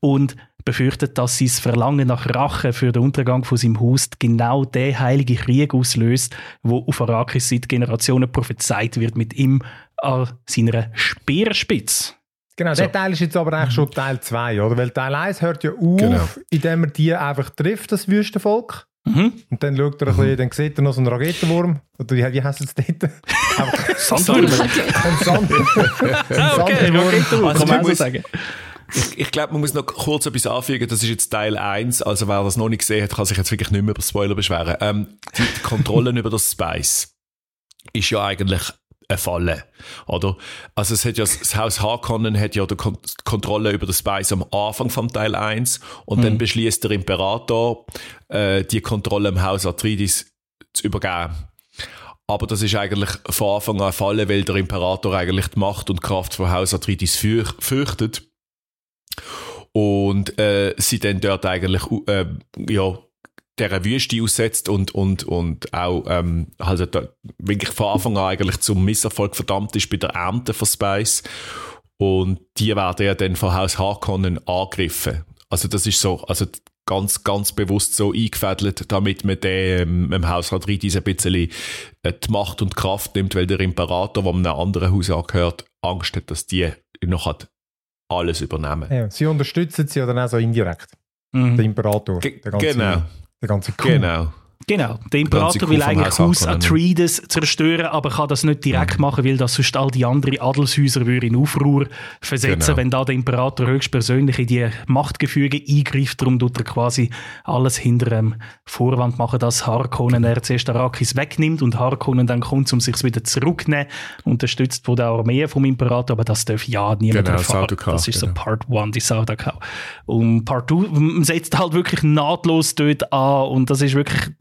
und befürchtet, dass sein Verlangen nach Rache für den Untergang von seinem Haus genau der heilige Krieg auslöst, wo auf Arrakis seit Generationen prophezeit wird mit ihm an seiner Speerspitze. Genau, So. der Teil ist jetzt aber eigentlich schon Teil 2, oder? Weil Teil 1 hört ja auf, Genau. indem er die einfach trifft, das Wüstenvolk. Mhm. Und dann schaut er ein bisschen, dann sieht er noch so einen Raketenwurm. Oder wie, wie heißt es dort? Sandwürmer. ein Sand. ein Okay, Sandwurm. Raketenwurm, Also kann man man auch so muss- sagen. Ich, ich glaube, man muss noch kurz etwas anfügen. Das ist jetzt Teil 1. Also wer das noch nicht gesehen hat, kann sich jetzt wirklich nicht mehr über Spoiler beschweren. Ähm, die, die Kontrollen über das Spice ist ja eigentlich eine Falle, oder? Also es hat ja, das Haus Harkonnen hat ja die Kon Kontrolle über das Spice am Anfang vom Teil 1 und dann beschließt der Imperator, äh, die Kontrolle im Haus Atreides zu übergeben. Aber das ist eigentlich von Anfang an eine Falle, weil der Imperator eigentlich die Macht und Kraft von Haus Atreides fürch fürchtet und äh, sie dann dort eigentlich äh, ja der Wüste aussetzt und und und auch ähm, also da, wirklich von Anfang an eigentlich zum Misserfolg verdammt ist bei der Ernte von Spice und die werden ja dann von Haus Harkonnen angegriffen. Also das ist so also ganz ganz bewusst so eingefädelt, damit man dem, dem Haus Atreides ein bisschen äh, die Macht und Kraft nimmt, weil der Imperator, der einem anderen Haus angehört, Angst hat, dass die noch hat alles übernehmen. Ja, sie unterstützen sie ja dann auch so indirekt. Mhm. Der Imperator. Ge- der ganze, genau. Der ganze Kuh. Genau. Genau, der Imperator will eigentlich Haus. Atreides zerstören, aber kann das nicht direkt machen, weil das sonst all die anderen Adelshäuser in Aufruhr versetzen, Genau. wenn da der Imperator höchstpersönlich in die Machtgefüge eingreift. Darum tut er quasi alles hinter dem Vorwand machen, dass Harkonnen er zuerst Arrakis wegnimmt und Harkonnen dann kommt, um sich wieder zurückzunehmen, unterstützt von der Armee vom Imperator, aber das darf ja niemand Genau, erfahren. Sardaukar, Das ist so genau. Part 1, die Sardaukar. Und Part 2 setzt halt wirklich nahtlos dort an und das ist wirklich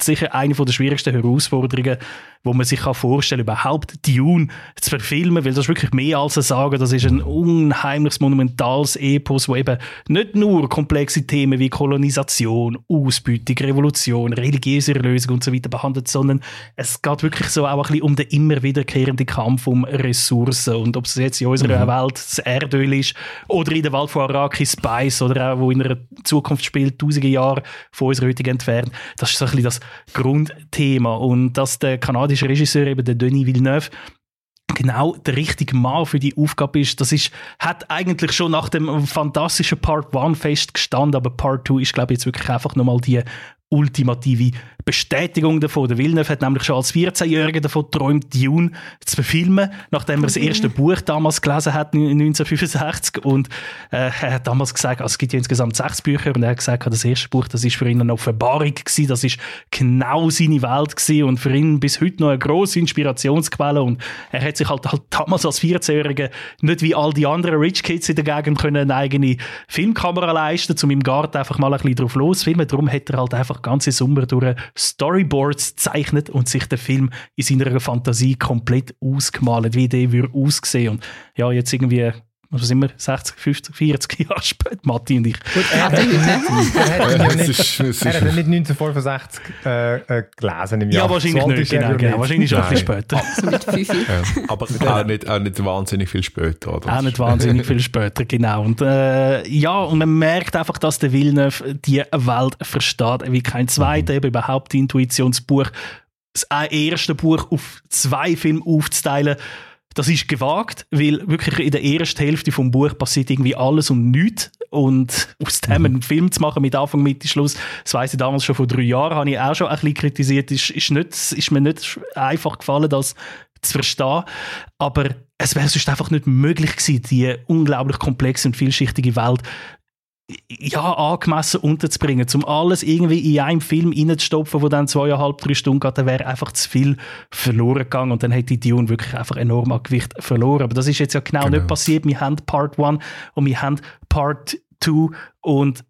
sicher eine der schwierigsten Herausforderungen, wo man sich kann vorstellen kann, überhaupt Dune zu verfilmen, weil das ist wirklich mehr als ein Sagen. Das ist ein unheimliches, monumentales Epos, wo eben nicht nur komplexe Themen wie Kolonisation, Ausbeutung, Revolution, religiöse Erlösung und so weiter behandelt, sondern es geht wirklich so auch ein bisschen um den immer wiederkehrenden Kampf um Ressourcen und ob es jetzt in unserer Welt das Erdöl ist oder in der Welt von Arrakis Spice oder auch wo in einer Zukunft spielt, tausende Jahre von uns heutigen entfernt. Das ist so ein bisschen das Grundthema und dass der kanadische Regisseur eben der Denis Villeneuve genau der richtige Mann für die Aufgabe ist. Das ist, hat eigentlich schon nach dem fantastischen Part 1 festgestanden, aber Part 2 ist, glaube ich, jetzt wirklich einfach nochmal die ultimative Bestätigung davon. Der Villeneuve hat nämlich schon als 14-Jähriger davon geträumt, Dune zu verfilmen, nachdem er das erste Buch damals gelesen hat, 1965. Und äh, er hat damals gesagt, also es gibt ja insgesamt sechs Bücher, und er hat gesagt, das erste Buch, das ist für ihn eine Offenbarung gewesen, das ist genau seine Welt gewesen und für ihn bis heute noch eine grosse Inspirationsquelle. Und er hat sich halt, halt damals als 14-Jähriger nicht wie all die anderen Rich Kids in der Gegend können eine eigene Filmkamera leisten, um im Garten einfach mal ein bisschen drauf losfilmen. Darum hat er halt einfach ganze Sommer durch Storyboards zeichnet und sich der Film in seiner Fantasie komplett ausgemalt, wie der würde aussehen. Und ja, jetzt irgendwie was sind wir, 60, 50, 40 Jahre später, Matti und ich. Gut, er, hat, hat, ja nicht, er hat nicht 1965 äh, äh, gelesen im Jahr. Ja, wahrscheinlich so nicht, genau, genau, wahrscheinlich schon ein bisschen später. Ja, aber auch nicht, auch nicht wahnsinnig viel später. Oder? Auch nicht wahnsinnig viel später, genau. Und äh, ja, und man merkt einfach, dass der Villeneuve die Welt versteht, wie kein zweiter, mhm. eben überhaupt die Intuitionsbuch, das erste Buch auf zwei Filme aufzuteilen, das ist gewagt, weil wirklich in der ersten Hälfte vom Buch passiert irgendwie alles und nichts. Und aus dem mhm. einen Film zu machen mit Anfang, Mitte, Schluss, das weiss ich damals schon vor drei Jahren, habe ich auch schon ein bisschen kritisiert. Ist, ist, nicht, ist mir nicht einfach gefallen, das zu verstehen. Aber es wäre sonst einfach nicht möglich gewesen, die unglaublich komplexe und vielschichtige Welt ja, angemessen unterzubringen, um alles irgendwie in einem Film reinzustopfen, wo dann zweieinhalb, drei Stunden geht, dann wäre einfach zu viel verloren gegangen und dann hätte die Dune wirklich einfach enorm an Gewicht verloren. Aber das ist jetzt ja genau, genau. nicht passiert. Wir haben Part 1 und wir haben Part 2 und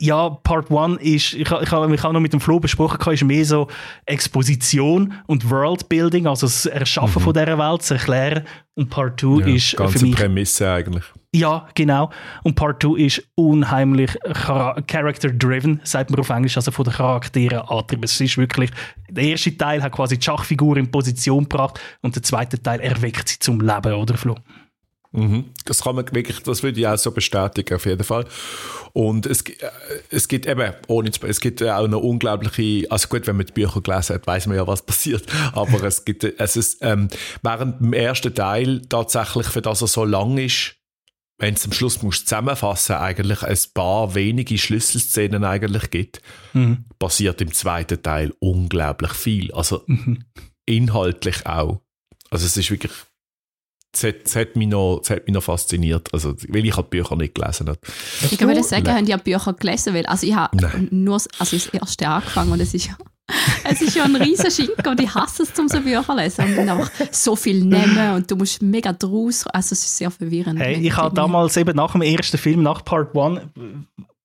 ja, Part 1 ist, ich, ich, ich habe noch mit dem Flo besprochen, ist mehr so Exposition und Worldbuilding, also das Erschaffen mhm. von dieser Welt zu erklären. Und Part 2 ja, ist ganze für mich... Prämisse eigentlich. Ja, genau. Und Part 2 ist unheimlich character-driven, sagt man auf Englisch, also von den Charakteren angetrieben. Es ist wirklich, der erste Teil hat quasi die Schachfigur in Position gebracht und der zweite Teil erweckt sie zum Leben, oder Flo? Mhm. Das kann man wirklich, das würde ich auch so bestätigen, auf jeden Fall. Und es, äh, es gibt eben, ohne zu, es gibt auch eine unglaubliche, also gut, wenn man die Bücher gelesen hat, weiß man ja, was passiert. Aber es gibt, es ist, ähm, während dem ersten Teil tatsächlich, für das er so lang ist, wenn es am Schluss musst zusammenfassen eigentlich ein paar wenige Schlüsselszenen eigentlich gibt, mhm. passiert im zweiten Teil unglaublich viel. Also mhm. inhaltlich auch. Also es ist wirklich es hat, es, hat mich noch, es hat mich noch fasziniert, also, weil ich halt Bücher nicht gelesen habe. Ich würde sagen, haben die Bücher gelesen, weil also ich habe nur also das erste angefangen und es ist ja es ist ja ein riesen Schinken und ich hasse es, um so Bücher zu lesen. Und einfach so viel nehmen und du musst mega draus. Also es ist sehr verwirrend. Hey, ich habe damals eben nach dem ersten Film, nach Part 1,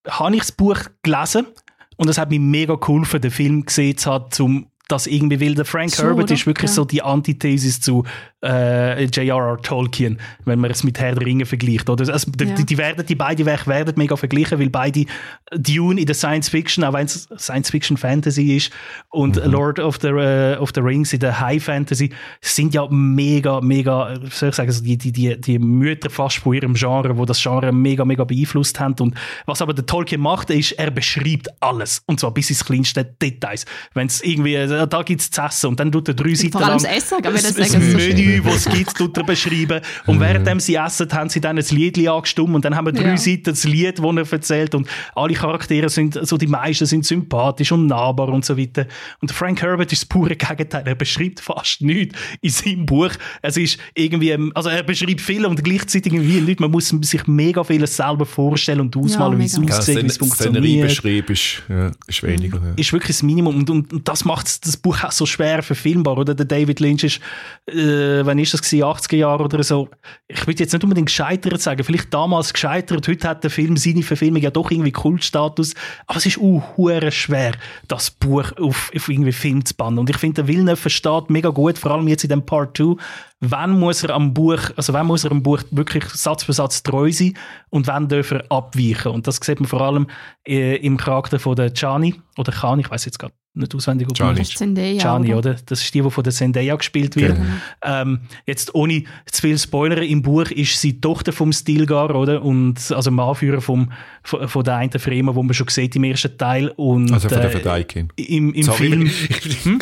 habe ich das Buch gelesen und es hat mir mega geholfen, den Film gesehen zu haben, um das irgendwie will. Der Frank so, Herbert oder? ist wirklich ja. so die Antithesis zu äh, J.R.R. Tolkien, wenn man es mit Herr der Ringe vergleicht. Oder? Also, die, ja. die, werden, die beiden Werke werden mega verglichen, weil beide Dune in der Science Fiction, auch wenn es Science Fiction Fantasy ist, und mhm. Lord of the, uh, of the Rings in der High Fantasy, sind ja mega, mega, soll ich sagen, also die, die, die, die Mütter fast von ihrem Genre, wo das Genre mega, mega beeinflusst haben. Und was aber der Tolkien macht, ist, er beschreibt alles. Und zwar bis ins kleinste Details. Wenn es irgendwie, äh, da gibt es zu essen und dann tut er drei Seiten lang das, Essen, das, das Menü Es gibt, tut er beschreiben. Und mhm. während sie essen, haben sie dann ein Lied angestimmt und dann haben wir drei ja. Seiten das Lied, das er erzählt und alle Charaktere sind, so die meisten sind sympathisch und nahbar und so weiter. Und Frank Herbert ist das pure Gegenteil. Er beschreibt fast nichts in seinem Buch. Es ist irgendwie, ähm, also er beschreibt viel und gleichzeitig irgendwie nichts. Man muss sich mega vieles selber vorstellen und ausmalen, ja, wie es aussieht, ja, wie es funktioniert. Beschrieb ist, ja, ist weniger. Ja. Ist wirklich das Minimum und, und, und das macht das Buch auch so schwer verfilmbar, oder? Der David Lynch ist äh, äh, wann ist das gewesen, 80er Jahre oder so. Ich würde jetzt nicht unbedingt gescheitert sagen, vielleicht damals gescheitert, heute hat der Film seine Verfilmung ja doch irgendwie Kultstatus, aber es ist uh, schwer, das Buch auf, auf irgendwie Film zu bannen. Und ich finde, der Villeneuve versteht mega gut, vor allem jetzt in dem Part 2, wann muss er am Buch, also wann muss er am Buch wirklich Satz für Satz treu sein und wann darf er abweichen. Und das sieht man vor allem äh, im Charakter von der Chani oder Khan, ich weiß jetzt gerade nicht auswendig, ist Zendaya, Chani, oder? Das ist die, die von der Zendaya gespielt wird. Genau. Ähm, jetzt ohne zu viel Spoiler, im Buch ist sie die Tochter vom Stilgar, oder? Und, also dem Anführer vom, von, von der einen Firma, wo man schon sieht im ersten Teil. Und, Also von der äh, Verdeikin. Im, im Sorry, Film. wenn ich, Hm?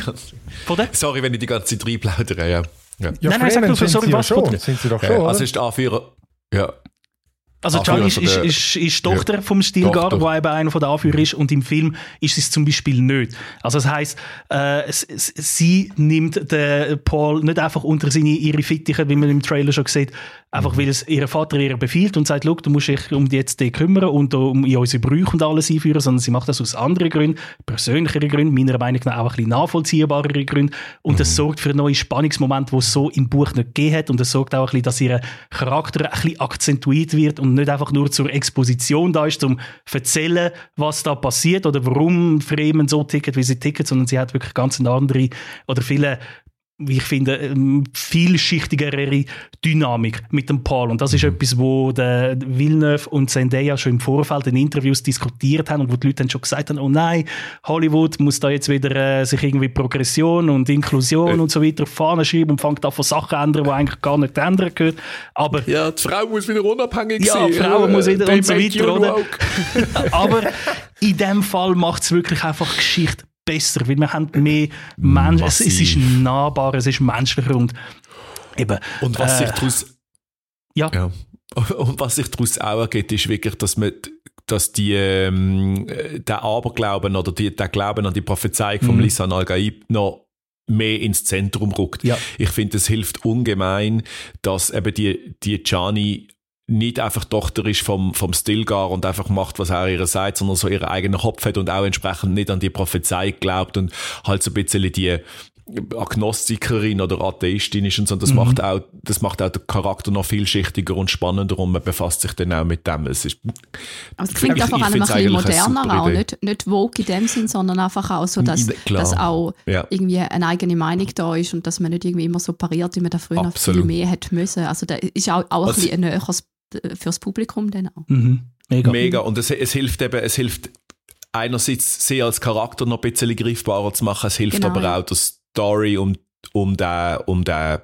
Von der? Sorry, wenn ich die ganze Zeit reinplaudere, ja. ja. Ja, Nein, nein, sag nur, sind sorry, was? schon. Sind sie doch schon, oder? also ist der Anführer, ja, Also Chani ist, von ist, ist, ist Tochter vom Stilgar, Tochter. wo eben einer von der Anführer ist, und im Film ist sie es zum Beispiel nicht. Also das heisst, äh, sie nimmt den Paul nicht einfach unter seine ihre Fittiche, wie man im Trailer schon sieht, einfach Mhm. weil es ihr Vater ihr befiehlt und sagt, «Schau, du musst dich um die jetzt die kümmern und um in unsere Brüche und alles einführen, sondern sie macht das aus anderen Gründen, persönlicheren Gründen, meiner Meinung nach auch ein bisschen nachvollziehbarere Gründen und Mhm. das sorgt für neue Spannungsmomente, die es so im Buch nicht gegeben hat und es sorgt auch ein bisschen, dass ihr Charakter ein bisschen akzentuiert wird und nicht einfach nur zur Exposition da ist, um zu erzählen, was da passiert oder warum Fremen so ticket, wie sie ticket, sondern sie hat wirklich ganz eine andere oder viele wie ich finde, ähm, vielschichtigere Dynamik mit dem Paul. Und das ist etwas, wo der Villeneuve und Zendaya schon im Vorfeld in Interviews diskutiert haben und wo die Leute dann schon gesagt haben, oh nein, Hollywood muss da jetzt wieder äh, sich irgendwie Progression und Inklusion Äh. und so weiter auf die Fahne schreiben und fängt an von Sachen ändern, die eigentlich gar nicht ändern gehören. Aber ja, die Frau muss wieder unabhängig Ja, sein. die Frau muss wieder und so weiter, oder? Aber in dem Fall macht es wirklich einfach Geschichte besser, weil wir haben mehr Menschen, es, es ist nahbar, es ist menschlicher und eben. Und was äh, sich daraus ja. Ja. Und was sich daraus auch ergibt, ist wirklich, dass man dass die, ähm, äh, der Aberglauben oder die, der Glauben an die Prophezeiung vom Mhm. Lisan al-Gaib noch mehr ins Zentrum rückt. Ja. Ich finde, es hilft ungemein, dass eben die, die Gianni nicht einfach Tochter ist vom, vom Stilgar und einfach macht, was er ihr sagt, sondern so ihren eigenen Kopf hat und auch entsprechend nicht an die Prophezeiung glaubt und halt so ein bisschen die Agnostikerin oder Atheistin ist und so. Das, Mhm. macht auch, das macht auch den Charakter noch vielschichtiger und spannender und man befasst sich dann auch mit dem. Es ist, Aber es klingt Ich- einfach allem ein bisschen moderner auch. Nicht, nicht Vogue in dem Sinn, sondern einfach auch so, dass, klar. dass auch Ja. irgendwie eine eigene Meinung da ist und dass man nicht irgendwie immer so pariert, wie man da früher Absolut. viel mehr hätte müssen. Also da ist auch, auch ein Also- bisschen näher fürs Publikum dann auch. Mhm. Mega. Mega. Und es, es hilft eben, es hilft einerseits sie als Charakter noch ein bisschen greifbarer zu machen, es hilft Genau, aber ja. auch der Story um, um den, um den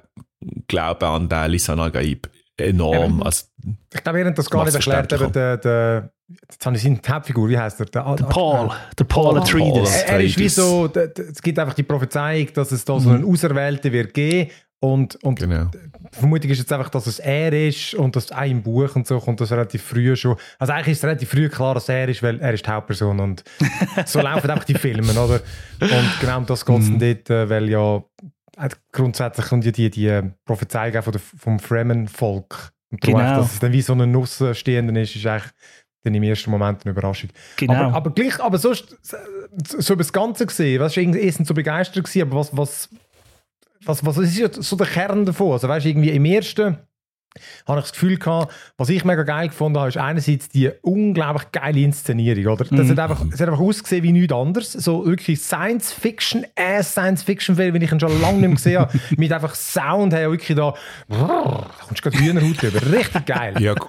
Glauben an den Lisan al-Gaib enorm. Also, Ich glaube, ihr habt das gar nicht erklärt. Verständlicher. der, der, jetzt habe ich seine Hauptfigur, wie heißt er? Der, Der Paul, der Paul. Atreides. Er, er ist wie so, es gibt einfach die Prophezeiung, dass es da so einen Auserwählten wird geben und, und genau. die Vermutung ist jetzt einfach, dass es er ist und dass im Buch und so kommt das relativ früh schon. Also eigentlich ist es relativ früh klar, dass er ist, weil er ist die Hauptperson und so laufen einfach die Filme, oder? Und genau um das geht es dann dort, äh, weil ja äh, grundsätzlich kommt ja die, die Prophezeiung auch von der, vom Fremen-Volk. Und darum Genau. dass es dann wie so ein Außenstehender ist, ist eigentlich dann im ersten Moment eine Überraschung. Genau. Aber, aber gleich, aber sonst, so über das Ganze gesehen, weißt du, irgendwie sind so begeistert gewesen, aber was, was, was, was ist jetzt so der Kern davon? Also weißt du, irgendwie im ersten habe ich das Gefühl gehabt, was ich mega geil gefunden habe, ist einerseits die unglaublich geile Inszenierung, oder? Das hat einfach, es hat einfach ausgesehen wie nichts anderes. So wirklich Science-Fiction, ass Science-Fiction-Film, wie ich ihn schon lange nicht mehr gesehen habe. Mit einfach Sound, hey, wirklich da, da kommst du gerade Hühnerhaut drüber. Richtig geil. Ja, gu-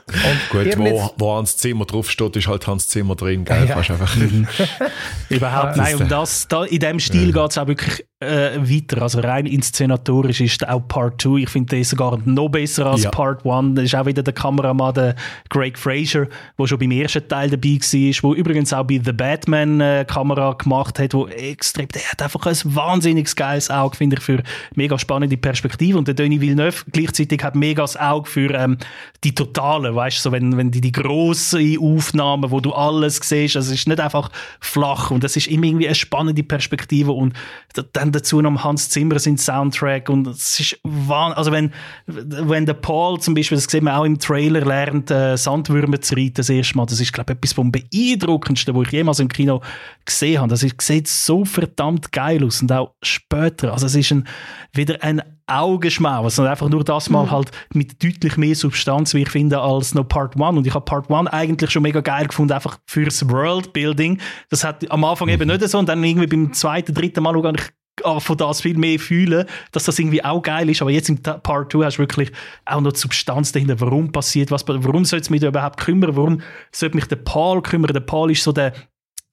gut, wo, jetzt- wo Hans Zimmer draufsteht, ist halt Hans Zimmer drin. Gell? Ja. Kannst einfach, Überhaupt Ah, nein. Und das, da, in dem Stil geht es auch wirklich äh, weiter. Also rein inszenatorisch ist auch Part 2. Ich finde das sogar noch besser als Ja. Part 1. Da ist auch wieder der Kameramann, der Greg Fraser, der schon beim ersten Teil dabei war, der übrigens auch bei The Batman äh, Kamera gemacht hat, wo extrem, der hat einfach ein wahnsinnig geiles Auge, finde ich, für mega spannende Perspektive. Und der Denis Villeneuve gleichzeitig hat mega das Auge für ähm, die Totalen, weißt du, so wenn, wenn die, die grossen Aufnahmen, wo du alles siehst, also es ist nicht einfach flach und es ist immer irgendwie eine spannende Perspektive und da- dann dazu noch Hans Zimmer sein Soundtrack. Und es ist wahn also wenn, wenn der Paul zum Beispiel, das sieht man auch im Trailer, lernt äh, Sandwürmer zu reiten das erste Mal, das ist glaube ich etwas vom beeindruckendsten, wo ich jemals im Kino gesehen habe. Das ist, sieht so verdammt geil aus und auch später, also es ist ein, wieder ein Augenschmaus. Und einfach nur das mal halt mit deutlich mehr Substanz, wie ich finde, als noch Part 1 und ich habe Part 1 eigentlich schon mega geil gefunden, einfach fürs Worldbuilding. Das hat am Anfang eben nicht so und dann irgendwie beim zweiten, dritten Mal gar nicht aber von das viel mehr fühlen, dass das irgendwie auch geil ist. Aber jetzt im Part 2 hast du wirklich auch noch die Substanz dahinter. Warum passiert was? Warum soll es mich überhaupt kümmern? Warum sollte mich der Paul kümmern? Der Paul ist so der,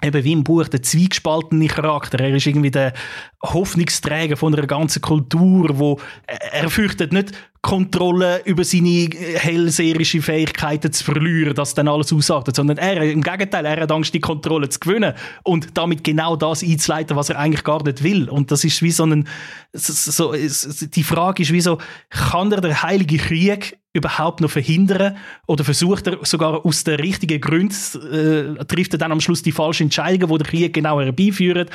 eben wie im Buch, der zwiegespaltene Charakter. Er ist irgendwie der Hoffnungsträger von einer ganzen Kultur, wo er fürchtet nicht Kontrolle über seine hellseherische Fähigkeiten zu verlieren, dass dann alles aussagt, sondern er, im Gegenteil, er hat Angst, die Kontrolle zu gewinnen und damit genau das einzuleiten, was er eigentlich gar nicht will. Und das ist wie so ein, so, so, die Frage ist wie so, kann er den Heilige Krieg überhaupt noch verhindern oder versucht er sogar aus den richtigen Gründen, äh, trifft er dann am Schluss die falschen Entscheidungen, wo der Krieg genau herbeiführen?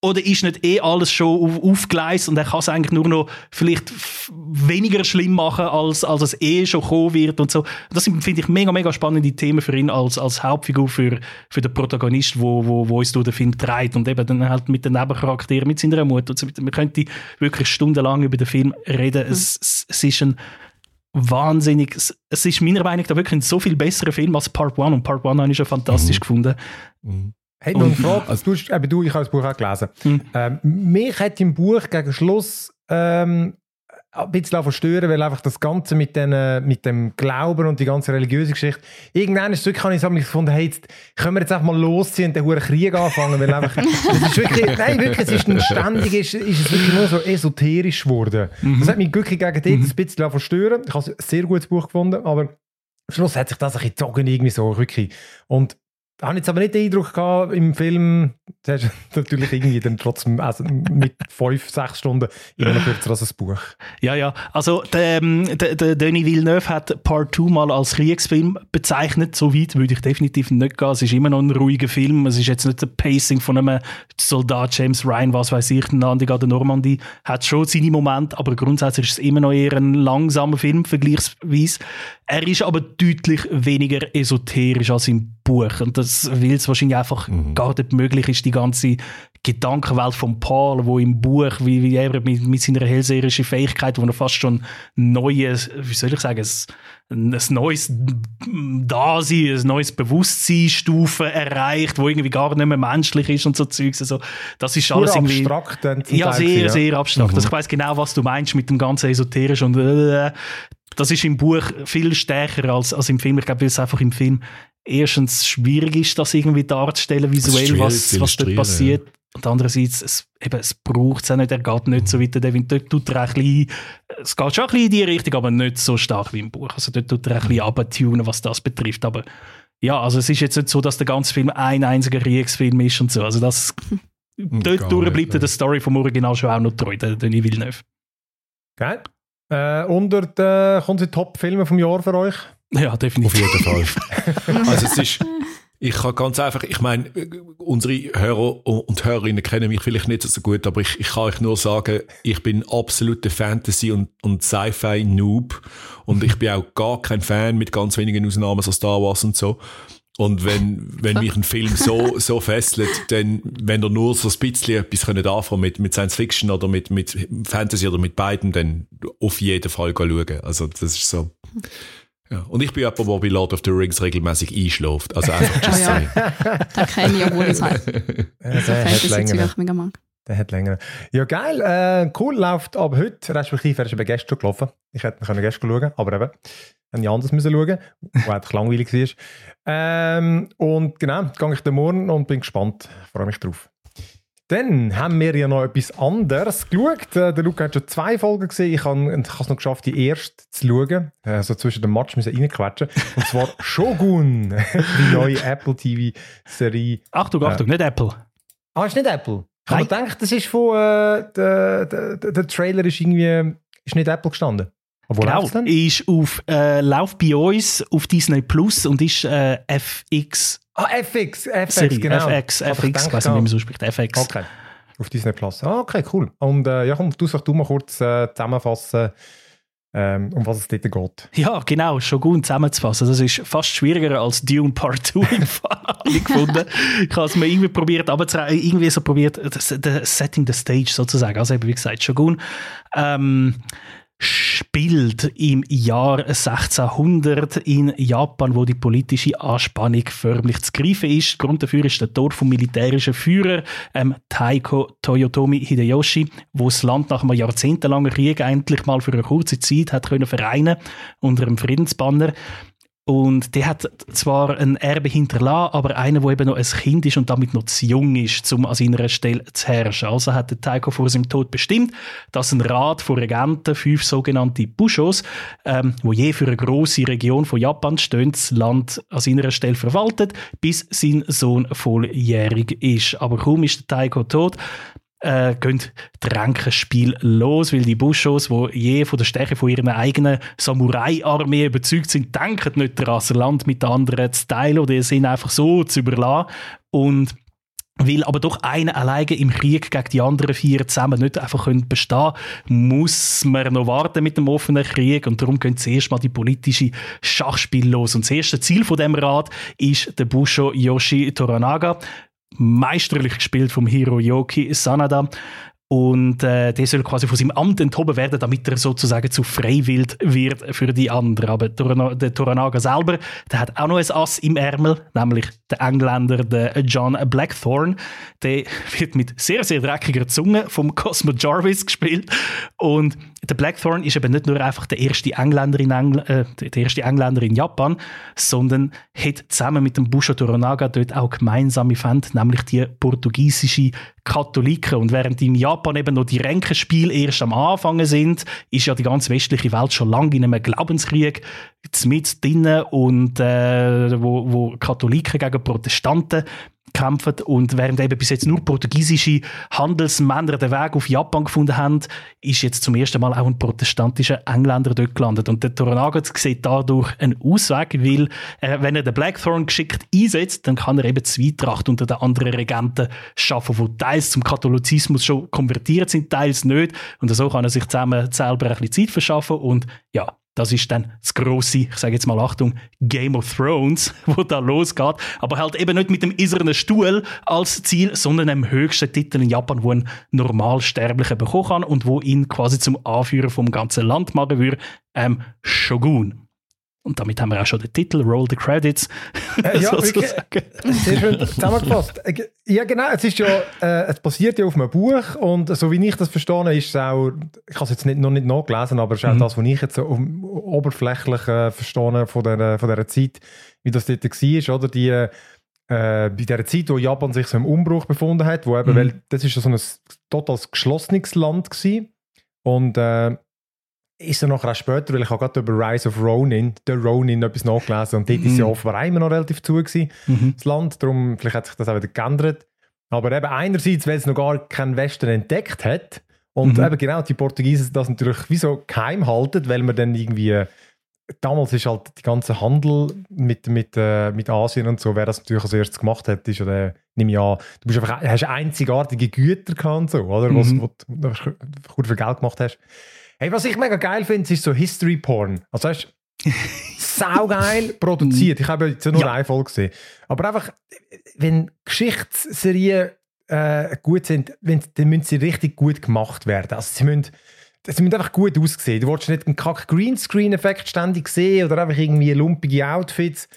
Oder ist nicht eh alles schon auf, aufgeleist und er kann es eigentlich nur noch vielleicht weniger schlimm machen, als, als es eh schon kommen wird und so. Das sind, finde ich, mega, mega spannende Themen für ihn als, als Hauptfigur, für, für den Protagonist, wo, wo, wo uns durch den Film treibt und eben dann halt mit den Nebencharakteren, mit seiner Mutter und so weiter. Man könnte wirklich stundenlang über den Film reden. Es, es, es ist ein wahnsinnig, es, ist meiner Meinung nach wirklich ein so viel besserer Film als Part 1 und Part 1 habe ich schon fantastisch gefunden. Hey, noch eine Frage. Also, du, eben du, ich habe das Buch auch gelesen. Hm. Ähm, mich hat im Buch gegen Schluss ähm, ein bisschen verstören, weil einfach das Ganze mit, den, äh, mit dem Glauben und die ganze religiöse Geschichte, irgendwann ist es wirklich, habe ich so gefunden, hey, jetzt können wir jetzt einfach mal losziehen und den hohen Krieg anfangen, weil einfach, das ist wirklich, nein, wirklich, es ist ein ständig, ist, ist es wirklich nur so esoterisch geworden. Das hat mich wirklich gegen dort ein bisschen verstören. Ich habe ein sehr gutes Buch gefunden, aber am Schluss hat sich das ein bisschen gezogen, irgendwie so, wirklich. Und habe jetzt aber nicht den Eindruck gehabt, im Film, das ist natürlich irgendwie dann trotzdem also mit fünf, sechs Stunden immer kürzer als ein Buch. Ja, ja. Also, der, ähm, der, der Denis Villeneuve hat Part 2 mal als Kriegsfilm bezeichnet. So weit würde ich definitiv nicht gehen. Es ist immer noch ein ruhiger Film. Es ist jetzt nicht der Pacing von einem Soldat James Ryan, was weiß ich, ein Landig an der Normandie. Hat schon seine Momente, aber grundsätzlich ist es immer noch eher ein langsamer Film, vergleichsweise. Er ist aber deutlich weniger esoterisch als im Buch. Und das, weil es wahrscheinlich einfach gar nicht möglich ist, die ganze Gedankenwelt von Paul, wo im Buch, wie, wie er mit, mit seiner hellseherischen Fähigkeit, wo er fast schon neues, wie soll ich sagen, ein, ein neues Dasein, ein neues Bewusstseinsstufe erreicht, wo irgendwie gar nicht mehr menschlich ist und so Zeugs. Also, das ist alles Pur irgendwie... abstrakt dann Ja, sehr, sehr abstrakt. Also ich weiß genau, was du meinst mit dem ganzen esoterisch und äh, das ist im Buch viel stärker als, als im Film. Ich glaube, weil es einfach im Film erstens schwierig ist, das irgendwie darzustellen, visuell, was, was dort passiert. Und andererseits, es, eben, es braucht es auch nicht, er geht nicht so weit. Devin, dort tut er ein bisschen, es geht schon ein bisschen in die Richtung, aber nicht so stark wie im Buch. Also dort tut er ein bisschen abtunen, was das betrifft. Aber ja, also es ist jetzt nicht so, dass der ganze Film ein einziger Kriegsfilm ist und so. Also das, dort durch bleibt er der Story vom Original schon auch noch treu, der Denis Villeneuve. Geil. Äh, unter den, kommt die Top-Filme vom Jahr für euch? Ja, Auf definitiv. jeden Fall. also es ist, ich kann ganz einfach, ich meine, unsere Hörer und Hörerinnen kennen mich vielleicht nicht so gut, aber ich, ich kann euch nur sagen, ich bin absoluter Fantasy- und, und Sci-Fi-Noob und ich bin auch gar kein Fan mit ganz wenigen Ausnahmen so Star Wars und so. Und wenn, wenn mich ein Film so, so fesselt, dann, wenn er nur so ein bisschen etwas können anfangen mit, mit Science Fiction oder mit, mit Fantasy oder mit beiden, dann auf jeden Fall schauen. Also, das ist so. Ja. Und ich bin jemand, der bei Lord of the Rings regelmäßig einschläft. Also einfach just Ja, saying. Das kenne ich, obwohl ich es halt Äh, der hat länger. Mega mag. Der hat länger. Ja, geil. Äh, cool, läuft ab heute, respektive er ist eben gestern gelaufen. Ich hätte ihn gestern schauen aber eben, hätte ich anders müssen schauen, was eigentlich langweilig war. Ähm, und genau, gehe ich dann morgen und bin gespannt. Freue mich drauf. Dann haben wir ja noch etwas anderes geschaut. Äh, Der Luca hat schon zwei Folgen gesehen. Ich habe ich habe es noch geschafft, die erste zu schauen. Also zwischen dem Match müssen reinquetschen. Und zwar Shogun, die neue Apple TV-Serie. Achtung, Achtung, nicht Apple. Ah, ist nicht Apple? Ich habe gedacht, das ist von, äh, der, der, der, der Trailer ist irgendwie, ist nicht Apple gestanden. Wo Genau, ist auf, äh, läuft bei uns auf Disney Plus und ist äh, FX Ah, FX, FX, Serie. genau. FX, FX, ich weiß nicht, wie man so spricht. FX. Okay. Auf Disney Plus. Ah, okay, cool. Und äh, ja, komm, du sag du mal kurz äh, zusammenfassen, ähm, um was es dort geht. Ja, genau, schon gut zusammenzufassen. Das ist fast schwieriger als Dune Part 2 im Fall, habe ich gefunden. Ich habe es mir irgendwie probiert, aber irgendwie so probiert, das, das Setting the Stage sozusagen. Also eben, wie gesagt, Shogun. Ähm, spielt im Jahr 1600 in Japan, wo die politische Anspannung förmlich zu greifen ist. Grund dafür ist der Tod vom militärischen Führer ähm, Taiko Toyotomi Hideyoshi, wo das Land nach einem jahrzehntelangen Krieg endlich mal für eine kurze Zeit hat können vereinen unter einem Friedensbanner. Und der hat zwar ein Erbe hinterlassen, aber einer, der eben noch ein Kind ist und damit noch zu jung ist, um an seiner Stelle zu herrschen. Also hat der Taiko vor seinem Tod bestimmt, dass ein Rat von Regenten, fünf sogenannte Bushos, ähm, wo je für eine große Region von Japan stehen, das Land an seiner Stelle verwaltet, bis sein Sohn volljährig ist. Aber kaum ist der Taiko tot, äh, gehen die Ränkenspiel los, weil die Bushos, die je von der Stärke von ihrer eigenen Samurai-Armee überzeugt sind, denken nicht daran, das Land mit den anderen zu teilen oder sind einfach so zu überlassen. Und weil aber doch einer alleine im Krieg gegen die anderen vier zusammen nicht einfach können bestehen muss man noch warten mit dem offenen Krieg und darum gehen zuerst mal die politische Schachspiel los. Und das erste Ziel von dem Rat ist der Busho Yoshi Toranaga, meisterlich gespielt vom Hiroyoki Sanada. Und äh, der soll quasi von seinem Amt enthoben werden, damit er sozusagen zu Freiwild wird für die anderen. Aber der Toranaga selber, der hat auch noch ein Ass im Ärmel, nämlich der Engländer der John Blackthorne. Der wird mit sehr, sehr dreckiger Zunge vom Cosmo Jarvis gespielt. Und der Blackthorne ist eben nicht nur einfach der erste Engländer in, Engl äh, der erste Engländer in Japan, sondern hat zusammen mit dem Busho Toranaga dort auch gemeinsame Fans, nämlich die portugiesische Katholiken. Und während in Japan eben noch die Ränkenspiele erst am Anfang sind, ist ja die ganze westliche Welt schon lange in einem Glaubenskrieg mit drinnen und äh, wo, wo Katholiken gegen Protestanten kämpfen und während eben bis jetzt nur portugiesische Handelsmänner den Weg auf Japan gefunden haben, ist jetzt zum ersten Mal auch ein protestantischer Engländer dort gelandet. Und der Toranaga sieht dadurch einen Ausweg, weil äh, wenn er den Blackthorn geschickt einsetzt, dann kann er eben Zwietracht unter den anderen Regenten schaffen, die teils zum Katholizismus schon konvertiert sind, teils nicht. Und so kann er sich zusammen selber ein bisschen Zeit verschaffen und ja, das ist dann das große, ich sage jetzt mal Achtung, Game of Thrones, wo da losgeht. Aber halt eben nicht mit dem eisernen Stuhl als Ziel, sondern dem höchsten Titel in Japan, wo ein Normalsterblicher bekommen kann und wo ihn quasi zum Anführer vom ganzen Land machen würde, ähm, Shogun. Und damit haben wir auch schon den Titel, Roll the Credits. Äh, ja, wirklich, sehr schön zusammengefasst. Ja, genau, es ist ja, äh, es basiert ja auf einem Buch und so wie ich das verstehe, ist es auch, ich habe es jetzt nicht, noch nicht nachgelesen, aber es ist auch mhm. das, was ich jetzt so oberflächlich äh, verstehe von dieser, von dieser Zeit, wie das dort war, oder? Die, äh, bei dieser Zeit, wo Japan sich so im Umbruch befunden hat, wo eben, mhm. weil das ist ja so ein total geschlossenes Land gewesen und äh, ist er nachher auch später, weil ich habe gerade über Rise of Ronin, der Ronin, etwas nachgelesen und dort mhm. ist ja offenbar immer noch relativ zu gewesen, mhm. das Land, darum vielleicht hat sich das auch wieder geändert. Aber eben einerseits, weil es noch gar keinen Westen entdeckt hat und mhm. eben genau die Portugiesen das natürlich wie so geheim halten, weil man dann irgendwie damals ist halt die ganze Handel mit, mit, äh, mit Asien und so, wer das natürlich als erstes gemacht hat, ist oder nehme ich an, du bist einfach, hast einzigartige Güter gehabt und so, oder? Was, mhm. was, was du gut für Geld gemacht hast. Hey, was ich mega geil finde, ist so History Porn. Also weißt saugeil produziert. Ich habe jetzt nur ja. eine Folge gesehen. Aber einfach, wenn Geschichtsserien äh, gut sind, wenn, dann müssen sie richtig gut gemacht werden. Also sie müssen, sie müssen einfach gut aussehen. Du willst nicht einen kack Greenscreen-Effekt ständig sehen oder einfach irgendwie lumpige Outfits.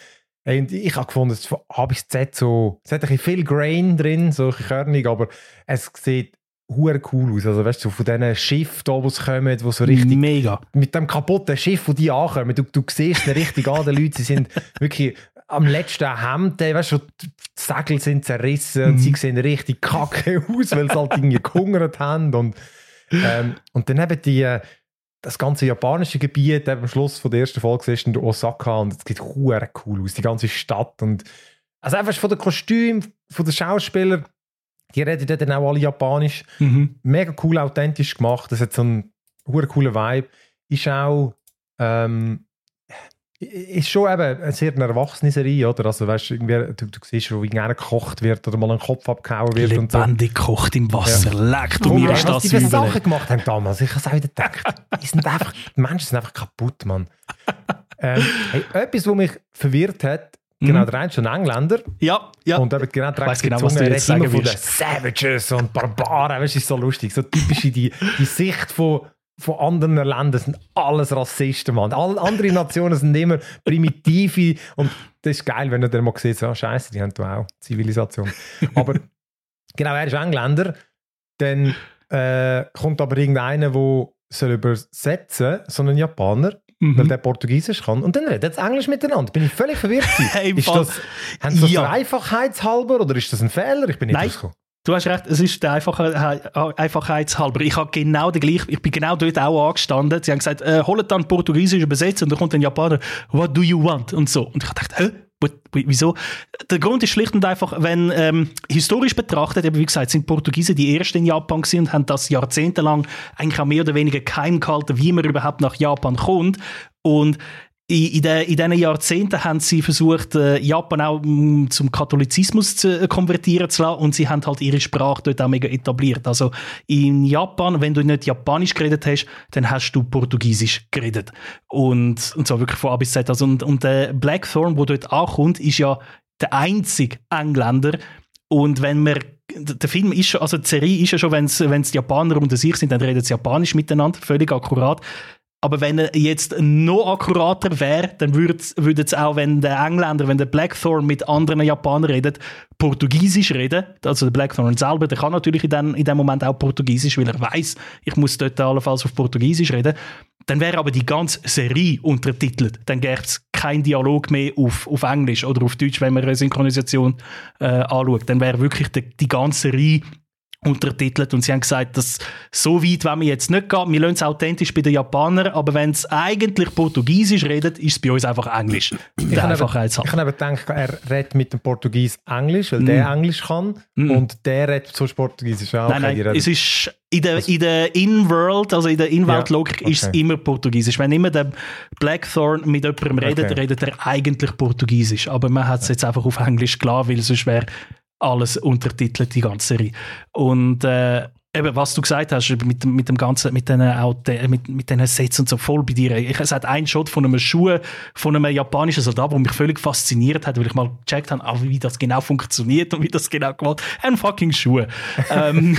Und ich habe gefunden, es von A bis Z so, es hat ein bisschen viel Grain drin, solche Körnung, aber es sieht hure cool aus. Also weißt du, von diesen Schiffen, die kommen, die so richtig... Mega. Mit dem kaputten Schiff, wo die ankommen, du, du siehst es richtig an, die Leute, sie sind wirklich am letzten Hemd, weißt du, die Segel sind zerrissen und sie mhm. sehen richtig kacke aus, weil sie halt irgendwie gehungert haben und, ähm, und dann eben die das ganze japanische Gebiet, am Schluss von der ersten Folge ist in Osaka und es sieht hure cool aus, die ganze Stadt und also einfach von den Kostümen, von den Schauspielern die reden dann auch alle Japanisch. Mhm. Mega cool, authentisch gemacht. Das hat so einen coolen Vibe. Ist auch, ähm, ist schon eben eine sehr eine erwachsene Serie, oder? Also, weißt du, du, du siehst, wo irgendeiner gekocht wird oder mal ein Kopf abgehauen wird und so. Lebendig kocht im Wasser. Leck du mir was ist die das für übel. Sachen gemacht haben damals, ich habe es auch wieder gedacht. Die, sind einfach, die Menschen sind einfach kaputt, Mann. ähm, hey, etwas, was mich verwirrt hat, genau, der eine ist ein Engländer Ja, ja. und eben genau direkt genau, was du jetzt sagen von den. Savages und Barbaren, weißt du, ist so lustig. So typisch die, die Sicht von, von anderen Ländern sind alles Rassisten, Mann. Alle andere Nationen sind immer primitive und das ist geil, wenn du dann mal siehst, so, scheiße, die haben da auch Zivilisation. Aber genau, er ist Engländer, dann äh, kommt aber irgendeiner, der soll übersetzen, so ein Japaner, Mhm. weil der Portugiesisch kann. Und dann redet sie Englisch miteinander. Bin ich völlig verwirrt. Hey, ist das, haben sie das Ja. Einfachheitshalber oder ist das ein Fehler? Ich bin nicht Nein. draufgekommen. Du hast recht, es ist der Einfachheit, Einfachheitshalber. Ich habe genau den gleichen, ich bin genau dort auch angestanden. Sie haben gesagt, äh, holt dann Portugiesisch übersetzt und dann kommt ein Japaner, what do you want? Und so. Und ich habe gedacht, hä? Wieso? Der Grund ist schlicht und einfach, wenn ähm, historisch betrachtet, eben wie gesagt, sind Portugiesen die ersten in Japan gewesen und haben das jahrzehntelang eigentlich auch mehr oder weniger geheim gehalten, wie man überhaupt nach Japan kommt. Und in, de, in diesen Jahrzehnten haben sie versucht, äh, Japan auch mm, zum Katholizismus zu äh, konvertieren zu lassen und sie haben halt ihre Sprache dort auch mega etabliert. Also in Japan, wenn du nicht Japanisch geredet hast, dann hast du Portugiesisch geredet. Und, und zwar wirklich von A bis Z. Also und, und der Blackthorn, der dort ankommt, ist ja der einzige Engländer. Und wenn man der Film ist schon, also die Serie ist ja schon, wenn es die Japaner unter sich sind, dann reden sie Japanisch miteinander, völlig akkurat. Aber wenn er jetzt noch akkurater wäre, dann würde es auch, wenn der Engländer, wenn der Blackthorn mit anderen Japanern redet, Portugiesisch reden. Also der Blackthorn selber, der kann natürlich in dem, in dem Moment auch Portugiesisch, weil er weiß, ich muss dort allenfalls auf Portugiesisch reden. Dann wäre aber die ganze Serie untertitelt. Dann gäbe es keinen Dialog mehr auf, auf Englisch oder auf Deutsch, wenn man eine Synchronisation äh, anschaut. Dann wäre wirklich die, die ganze Serie untertitelt und sie haben gesagt, dass so weit wollen wir jetzt nicht gehen. Wir lassen es authentisch bei den Japanern, aber wenn es eigentlich Portugiesisch redet, ist es bei uns einfach Englisch. Ich habe Einfachheitshalber. ich habe gedacht, er redet mit dem Portugies Englisch, weil der Englisch kann Mm. und der redet sonst Portugiesisch auch. Nein, Okay, nein, es ist in der, in der In-World, also in der In-Welt-Logik, Ja, ist es okay. immer Portugiesisch. Wenn immer der Blackthorn mit jemandem redet, Okay. redet er eigentlich Portugiesisch. Aber man hat es jetzt einfach auf Englisch klar, weil sonst wäre alles untertitelt, die ganze Serie. Und äh, eben, was du gesagt hast, mit, dem- mit dem ganzen, mit diesen Aute- mit, mit diesen Sets und so voll bei dir. Ich, es hat einen Shot von einem Schuh von einem japanischen Soldat, der mich völlig fasziniert hat, weil ich mal gecheckt habe, ah, wie das genau funktioniert und wie das genau gemacht Ein fucking Schuh. ähm,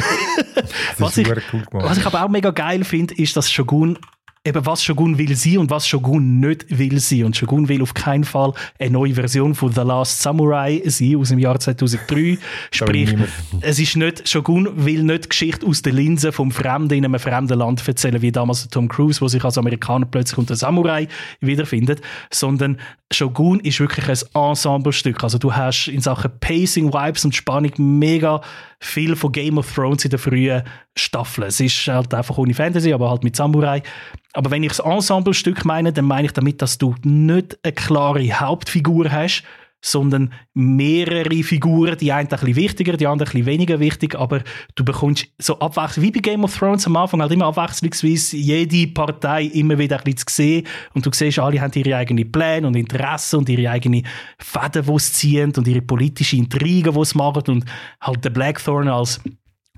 was, ich, cool was ich aber auch mega geil finde, ist, dass Shogun eben was Shogun will sein und was Shogun nicht will sein. Und Shogun will auf keinen Fall eine neue Version von The Last Samurai sein aus dem Jahr 2003. Sprich, es ist nicht, Shogun will nicht Geschichte aus der Linse vom Fremden in einem fremden Land erzählen, wie damals Tom Cruise, wo sich als Amerikaner plötzlich unter Samurai wiederfindet, sondern Shogun ist wirklich ein Ensemblestück. Also du hast in Sachen Pacing, Vibes und Spannung mega viel von Game of Thrones in den frühen Staffeln. Es ist halt einfach ohne Fantasy, aber halt mit Samurai. Aber wenn ich das Ensemblestück meine, dann meine ich damit, dass du nicht eine klare Hauptfigur hast, sondern mehrere Figuren, die eine ein wichtiger, die andere ein weniger wichtig, aber du bekommst so abwechslung, wie bei Game of Thrones am Anfang, halt immer abwechslungsweise jede Partei immer wieder ein bisschen zu sehen und du siehst, alle haben ihre eigenen Pläne und Interessen und ihre eigenen Fäden, die sie ziehen und ihre politischen Intrigen, die sie machen und halt der Blackthorn als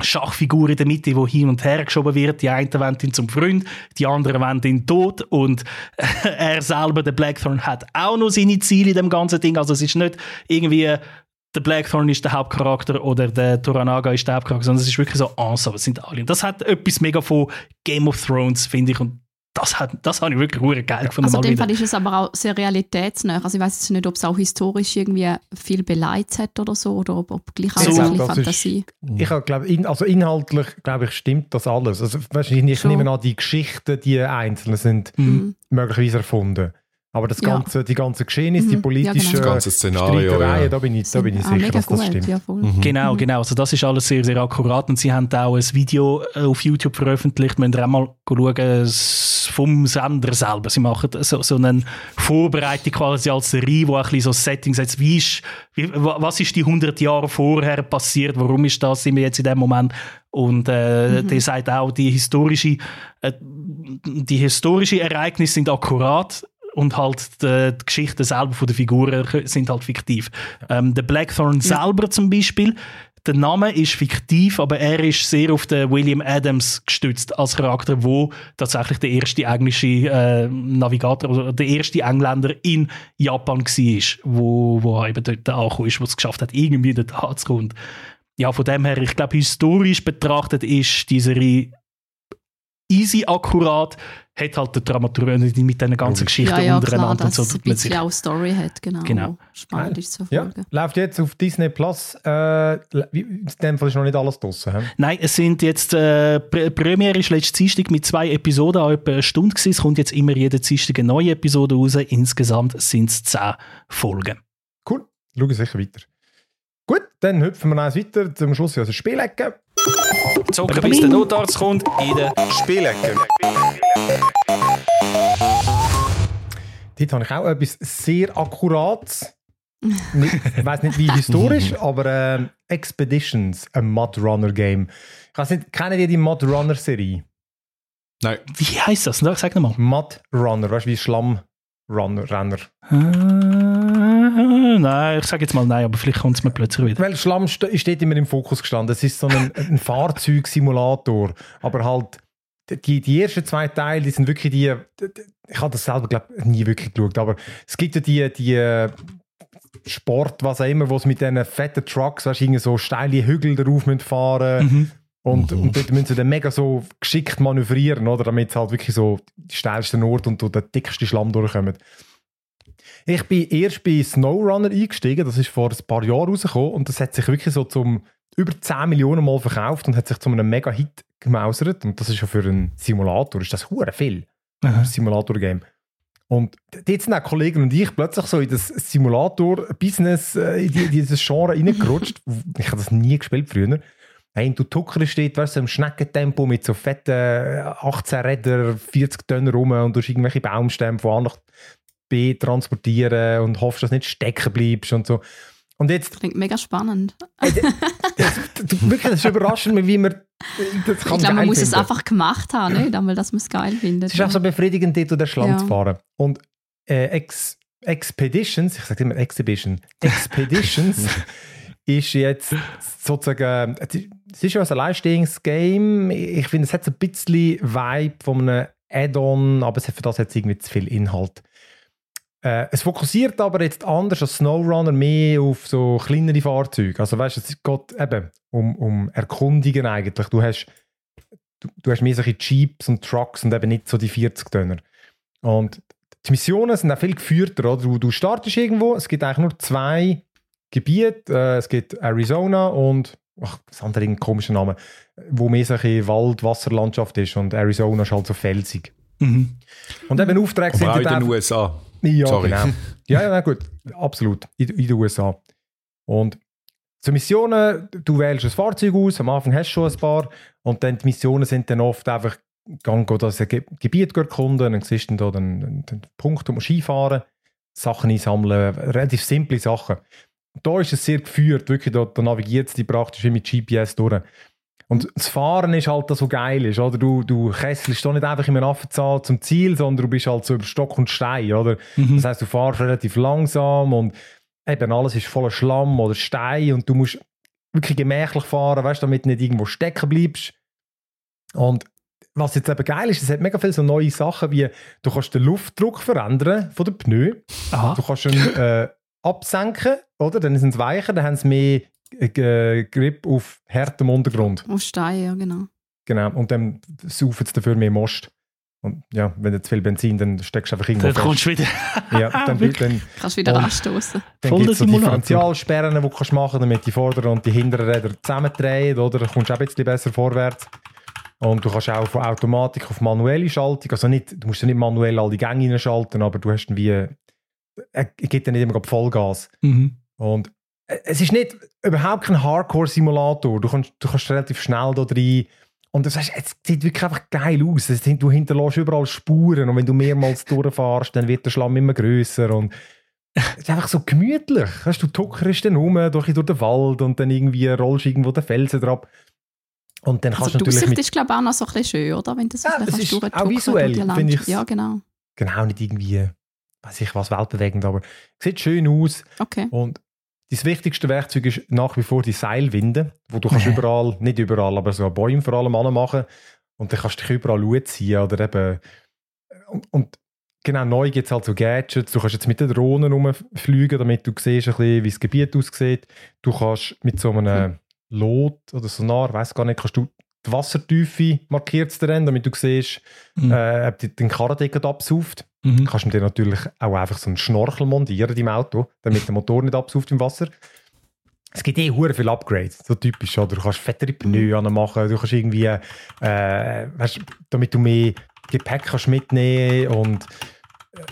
Schachfigur in der Mitte, die hin und her geschoben wird. Die einen wollen ihn zum Freund, die anderen wollen ihn tot. Und er selber, der Blackthorn, hat auch noch seine Ziele in dem ganzen Ding. Also es ist nicht irgendwie, der Blackthorn ist der Hauptcharakter oder der Toranaga ist der Hauptcharakter, sondern es ist wirklich so Ensemble, es sind alle. Und das hat etwas mega von Game of Thrones, finde ich. Und das, hat, das habe ich wirklich hure geil gefunden. Also in dem wieder. Fall ist es aber auch sehr realitätsnah. Also ich weiß jetzt nicht, ob es auch historisch irgendwie viel Beleids hat oder so, oder ob, ob gleich auch So, ein bisschen das ist- Fantasie. Ich glaube, in, also inhaltlich glaube ich, stimmt das alles. Also ich Schon. nehme an, die Geschichten, die einzelnen sind Mhm. möglicherweise erfunden. Aber das Ja. ganze, die ganze Geschehnisse, Mhm. die Ja, politischen genau. Das ganze Szenario, Streitereien, ja. da bin ich, da bin ich sicher, dass das gut, stimmt. Ja, voll. Genau, genau. Also das ist alles sehr, sehr akkurat und sie haben auch ein Video äh, auf YouTube veröffentlicht. Müsst ihr auch mal schauen, vom Sender selber. Sie machen so, so eine Vorbereitung quasi als Serie, wo ein bisschen so Settings hat. Wie ist, wie, wa- was ist die 100 Jahre vorher passiert? Warum ist das? Sind wir jetzt in dem Moment? Und äh, Mhm. der sagt auch, die historische, äh, die historischen Ereignisse sind akkurat und halt die, die Geschichten selber von der Figuren sind halt fiktiv. Ähm, der Blackthorn selber zum Beispiel, der Name ist fiktiv, aber er ist sehr auf den William Adams gestützt als Charakter, wo tatsächlich der erste englische äh, Navigator, oder der erste Engländer in Japan war, wo, wo eben dort angekommen ist, wo es geschafft hat, irgendwie dort anzukommen. Ja, von dem her, ich glaube, historisch betrachtet ist die Serie easy akkurat, hat halt der Dramaturg mit diesen ganzen Geschichten ja, ja, klar, untereinander dass und so es ein bisschen auch Story hat, genau. Genau. Spannend ist zu Ja, verfolgen. läuft jetzt auf Disney Plus. Äh, in dem Fall ist noch nicht alles draussen. hä? Nein, es sind jetzt, äh, Pr- Premiere ist letztes Dienstag mit zwei Episoden, auch etwa eine Stunde gewesen. Es kommt jetzt immer jeden Dienstag eine neue Episode raus. Insgesamt sind es zehn Folgen. Cool, schaue ich sicher weiter. Gut, dann hüpfen wir eins weiter zum Schluss aus der Spielecke. Zocken, bis der Notarzt kommt, in der Spielecke. Dort habe ich auch etwas sehr Akkurates. Nicht- Ich weiß nicht wie historisch, aber ähm, Expeditions, ein Mudrunner-Game. Ich weiß nicht, kennen ihr die Mudrunner-Serie? Nein. Wie heißt das? Na, Sag nochmal. Mudrunner, weißt du, wie Schlammrunner. Renner. Äh, nein, ich sage jetzt mal nein, aber vielleicht kommt es mir plötzlich wieder. Weil Schlamm st- steht immer im Fokus gestanden. Es ist so ein, ein Fahrzeugsimulator. Aber halt, die, die ersten zwei Teile, die sind wirklich die. Ich habe das selber, glaube nie wirklich geschaut. Aber es gibt ja die, die äh, Sport, was auch immer, wo es mit diesen fetten Trucks, weißt irgendwie so steile Hügel darauf müssen fahren Mhm. Und, und dort müssen sie dann mega so geschickt manövrieren, oder? Damit sie halt wirklich so die steilsten Orte und durch den dicksten Schlamm durchkommen. Ich bin erst bei SnowRunner eingestiegen, das ist vor ein paar Jahren rausgekommen und das hat sich wirklich so zum über 10 Millionen Mal verkauft und hat sich zu einem Mega-Hit gemausert und das ist ja für einen Simulator, ist das hure viel, Simulator-Game. Und dort sind auch Kollegen und ich plötzlich so in das Simulator-Business, äh, in die- dieses Genre reingerutscht. Ich habe das nie gespielt früher. Hey, du tuckerst steht, weißt du, im Schneckentempo mit so fetten äh, 18 Räder, 40 Tonnen rum und du hast irgendwelche Baumstämme von A nach B transportieren und hoffst, dass du nicht stecken bleibst und so. Und jetzt, Klingt mega spannend. du, wirklich, das ist überraschend, wie man das kann ich glaube, man muss es finden. einfach gemacht haben, nicht? Einmal, dass man es geil findet. Es ist auch so befriedigend, dort durch den Schlamm Ja. zu fahren. Und äh, Ex Expeditions, ich sage immer Exhibition, Expeditions ist jetzt sozusagen, es ist ja ein Alleinstehungsgame. Ich finde, es hat so ein bisschen Vibe von einem Add-on, aber es hat für das jetzt irgendwie zu viel Inhalt. Äh, es fokussiert aber jetzt anders als SnowRunner mehr auf so kleinere Fahrzeuge. Also weißt du, es geht eben um, um Erkundungen eigentlich. Du hast du, du hast mehr solche Jeeps und Trucks und eben nicht so die 40-Tonner. Und die Missionen sind auch viel geführter. Oder? Du, du startest irgendwo, es gibt eigentlich nur zwei Gebiete. Äh, es gibt Arizona und, ach, das andere irgendein komischer Name, wo mehr solche Wald-Wasserlandschaft ist und Arizona ist halt so felsig. Mhm. Und eben Aufträge sind Aber auch in den einfach- USA. ja, Sorry. genau. Ja, ja, gut. Absolut. In, in den USA. Und zu Missionen, du wählst ein Fahrzeug aus, am Anfang hast du schon ein paar und dann die Missionen sind dann oft einfach, gang das Ge Gebiet erkunden, dann siehst du dann da den, den Punkt, wo man Skifahren, Sachen einsammeln, relativ simple Sachen. Da ist es sehr geführt, wirklich, da, da navigiert es die praktisch wie mit GPS durch. Und das Fahren ist halt das, so geil ist, oder? Du, du kesselst da nicht einfach in einem Affenzahl zum Ziel, sondern du bist halt so über Stock und Stein, oder? Mhm. Das heißt, du fährst relativ langsam und eben alles ist voller Schlamm oder Stein und du musst wirklich gemächlich fahren, weißt, damit du nicht irgendwo stecken bleibst. Und was jetzt eben geil ist, es hat mega viele so neue Sachen wie, du kannst den Luftdruck verändern von den Pneu. Aha. Du kannst ihn äh, absenken, oder? Dann sind sie weicher, dann haben sie mehr äh, Grip auf hartem Untergrund. Auf Stein, ja, genau. Genau. Und dann saufen sie dafür mehr Most. Und ja, wenn du zu viel Benzin, dann steckst du einfach irgendwo Dann kommst du wieder. Ja, dann, dann, Kannst wieder Und- anstoßen. dann gibt es so. Differentialsperren, die du kannst machen damit die vorderen und die hinteren Räder zusammendrehen. Oder? Dann kommst du auch ein bisschen besser vorwärts. Und du kannst auch von Automatik auf manuelle Schaltung, also nicht, du musst ja nicht manuell alle Gänge reinschalten, aber du hast dann wie, er gibt dann nicht immer Vollgas. Mhm. Und äh, es ist nicht überhaupt kein Hardcore-Simulator. Du kannst, du kannst relativ schnell da rein. Und das heißt, es sieht wirklich einfach geil aus. Du hinterlässt überall Spuren und wenn du mehrmals durchfährst, dann wird der Schlamm immer größer und es ist einfach so gemütlich. Weißt, du tuckerst dann rum durch, durch den Wald und dann irgendwie rollst irgendwo den Felsen drauf. Und dann kannst Also du die natürlich Aussicht mit, ist, glaube ich, auch noch so ein bisschen schön, oder? Wenn du so Ja, bisschen ist auch visuell, die finde ich's- Ja, genau. genau nicht irgendwie weiß ich was, weltbewegend, aber sieht schön aus. Okay. Und das wichtigste Werkzeug ist nach wie vor die Seilwinde, wo du kannst überall, nicht überall, aber so an Bäumen vor allem anmachen und dann kannst du dich überall ziehen oder eben und, und genau, neu gibt es halt so Gadgets, du kannst jetzt mit den Drohnen rumfliegen, damit du siehst, ein bisschen, wie das Gebiet aussieht. Du kannst mit so einem Lot oder Sonar, weiß gar nicht, kannst du die Wassertiefe markiert dann, damit du siehst, Mhm. äh, ob die- den Karrendecker absauft. Mhm. Kannst du dir natürlich auch einfach so einen Schnorchel montieren im Auto, damit der Motor nicht absauft im Wasser. Es gibt eh hure viele Upgrades, so typisch. Oder? Du kannst fettere Pneu machen, du kannst irgendwie, äh, weißt, damit du mehr Gepäck kannst mitnehmen und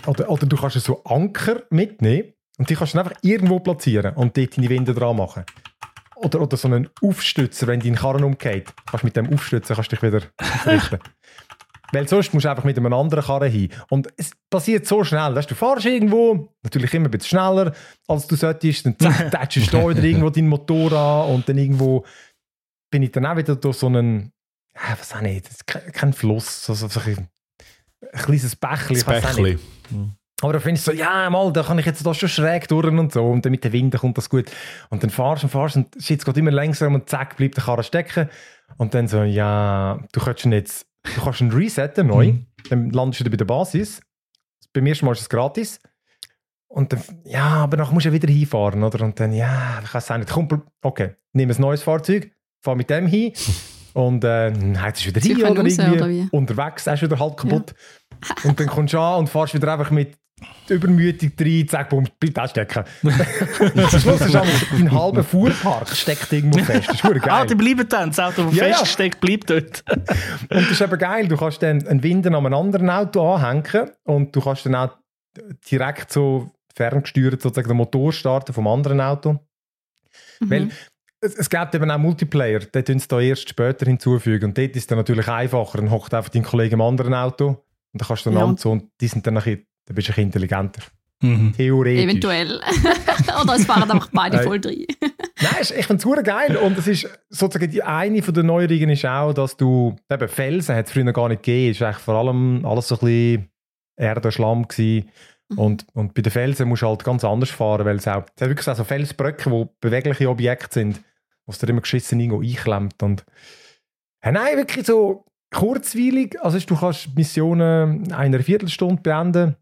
oder, oder du kannst so Anker mitnehmen und die kannst du einfach irgendwo platzieren und dort deine Winde dran machen. Oder, oder so einen Aufstützer, wenn dein Karren umgeht. Kannst mit dem Aufstützen kannst du dich wieder aufrichten. Weil sonst musst du einfach mit einem anderen Karren hin. Und es passiert so schnell. Weißt, du fährst irgendwo, natürlich immer ein bisschen schneller, als du solltest. Dann zack, tätschst du da wieder irgendwo deinen Motor an und dann irgendwo bin ich dann auch wieder durch so einen, ja, was auch nicht, kein, Fluss, so, so, so ein, ein kleines Bächli. Bächli. Aber da findest du so, ja, mal, da kann ich jetzt da schon schräg durch und so. Und dann mit den Winden kommt das gut. Und dann fahrst und fahrst und shit, geht immer langsam und zack, bleibt der Karren stecken. Und dann so, ja, du ihn jetzt, du kannst ihn resetten neu. Dann landest du wieder bei der Basis. Beim ersten Mal ist es gratis. Und dann, ja, aber nachher musst du ja wieder hinfahren, oder? Und dann, ja, ich weiß auch nicht. Kumpel, okay, nimm ein neues Fahrzeug, fahr mit dem hin. Und äh, jetzt ist wieder Sie können oder raus, irgendwie oder unterwegs, er ist wieder halb kaputt. Und dann kommst du an und fährst wieder einfach mit übermütig rein, zack, bumm, bleibt auch stecken. Am Schluss ist aber dein halber Fuhrpark steckt irgendwo fest. Das ist Ah, geil. die bleiben dann. Das Auto, das Ja, festgesteckt bleibt dort. Und das ist eben geil. Du kannst dann einen Winden an einem anderen Auto anhängen und du kannst dann auch direkt so ferngesteuert sozusagen den Motor starten vom anderen Auto. Mhm. Weil es, es gibt eben auch Multiplayer, den tun sie da erst später hinzufügen. Und dort ist es dann natürlich einfacher. Dann hockt einfach dein Kollege im anderen Auto und dann kannst du dann Ja. und die sind dann nachher, dann bist du ein intelligenter. Mhm. Theoretisch. Eventuell. Oder es fahren einfach beide voll drin. Nein, es- ich finde es geil. Und es ist sozusagen die eine von den Neuerungen ist auch, dass du eben Felsen hat es früher gar nicht gegeben. Es war eigentlich vor allem alles so ein bisschen Erde, Schlamm gewesen. Und, und bei den Felsen musst du halt ganz anders fahren, weil es auch, es hat wirklich auch so Felsbrücken, die bewegliche Objekte sind, was dir immer geschissen irgendwo einklemmt. Und ja, nein, wirklich so kurzweilig. Also du kannst Missionen in einer Viertelstunde beenden.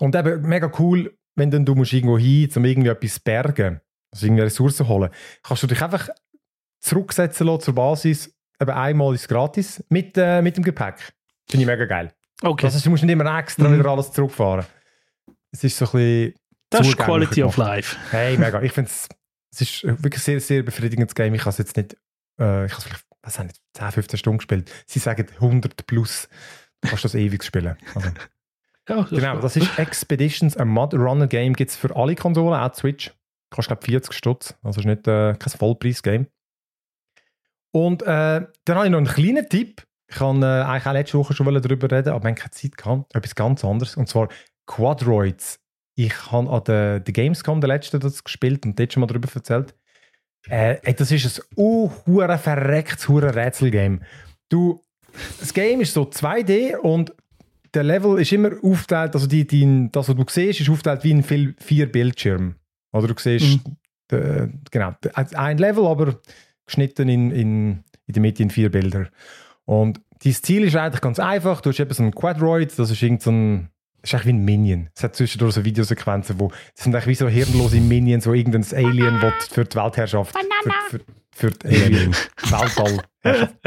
Und eben mega cool, wenn dann du musst irgendwo hin, um irgendwie etwas zu bergen, also irgendwie Ressourcen holen, kannst du dich einfach zurücksetzen lassen zur Basis. Eben einmal ist es gratis mit, äh, mit dem Gepäck. Finde ich mega geil. Okay. Das heißt, du musst nicht immer extra Mhm. wieder alles zurückfahren. Es ist so ein bisschen Das ist Quality of gemacht. Life. Hey, mega. Ich finde es, es ist wirklich sehr, sehr befriedigendes Game. Ich habe es jetzt nicht, äh, ich habe es vielleicht, was nicht, 10, 15 Stunden gespielt. Sie sagen 100 plus. Du kannst das ewig spielen. Also, Ja, das genau, das ist Expeditions, ein Mud Runner Game. Gibt es für alle Konsolen, auch Switch. Kostet, glaube 40 Stutz. Also ist nicht äh, kein Vollpreis-Game. Und äh, dann habe ich noch einen kleinen Tipp. Ich kann äh, eigentlich auch letzte Woche schon darüber reden, aber wir haben keine Zeit gehabt. Etwas ganz anderes. Und zwar Quadroids. Ich habe an der, der Gamescom, der letzte, das gespielt und dort schon mal darüber erzählt. Äh, das ist ein uh, verrecktes Rätselgame. Du, das Game ist so 2D und der Level ist immer aufgeteilt, also die, die, das, was du siehst, ist aufgeteilt wie in viel, vier Bildschirmen. Oder du siehst, äh, genau, ein Level, aber geschnitten in, in, in der Mitte in vier Bilder. Und dein Ziel ist eigentlich ganz einfach. Du hast eben so einen Quadroid, das ist irgend so ein, das ist eigentlich wie ein Minion. Es hat zwischendurch so Videosequenzen, wo, das sind eigentlich wie so hirnlose Minions, wo irgendein Alien will für die Weltherrschaft, für, für, für die Alien, Weltallherrschaft.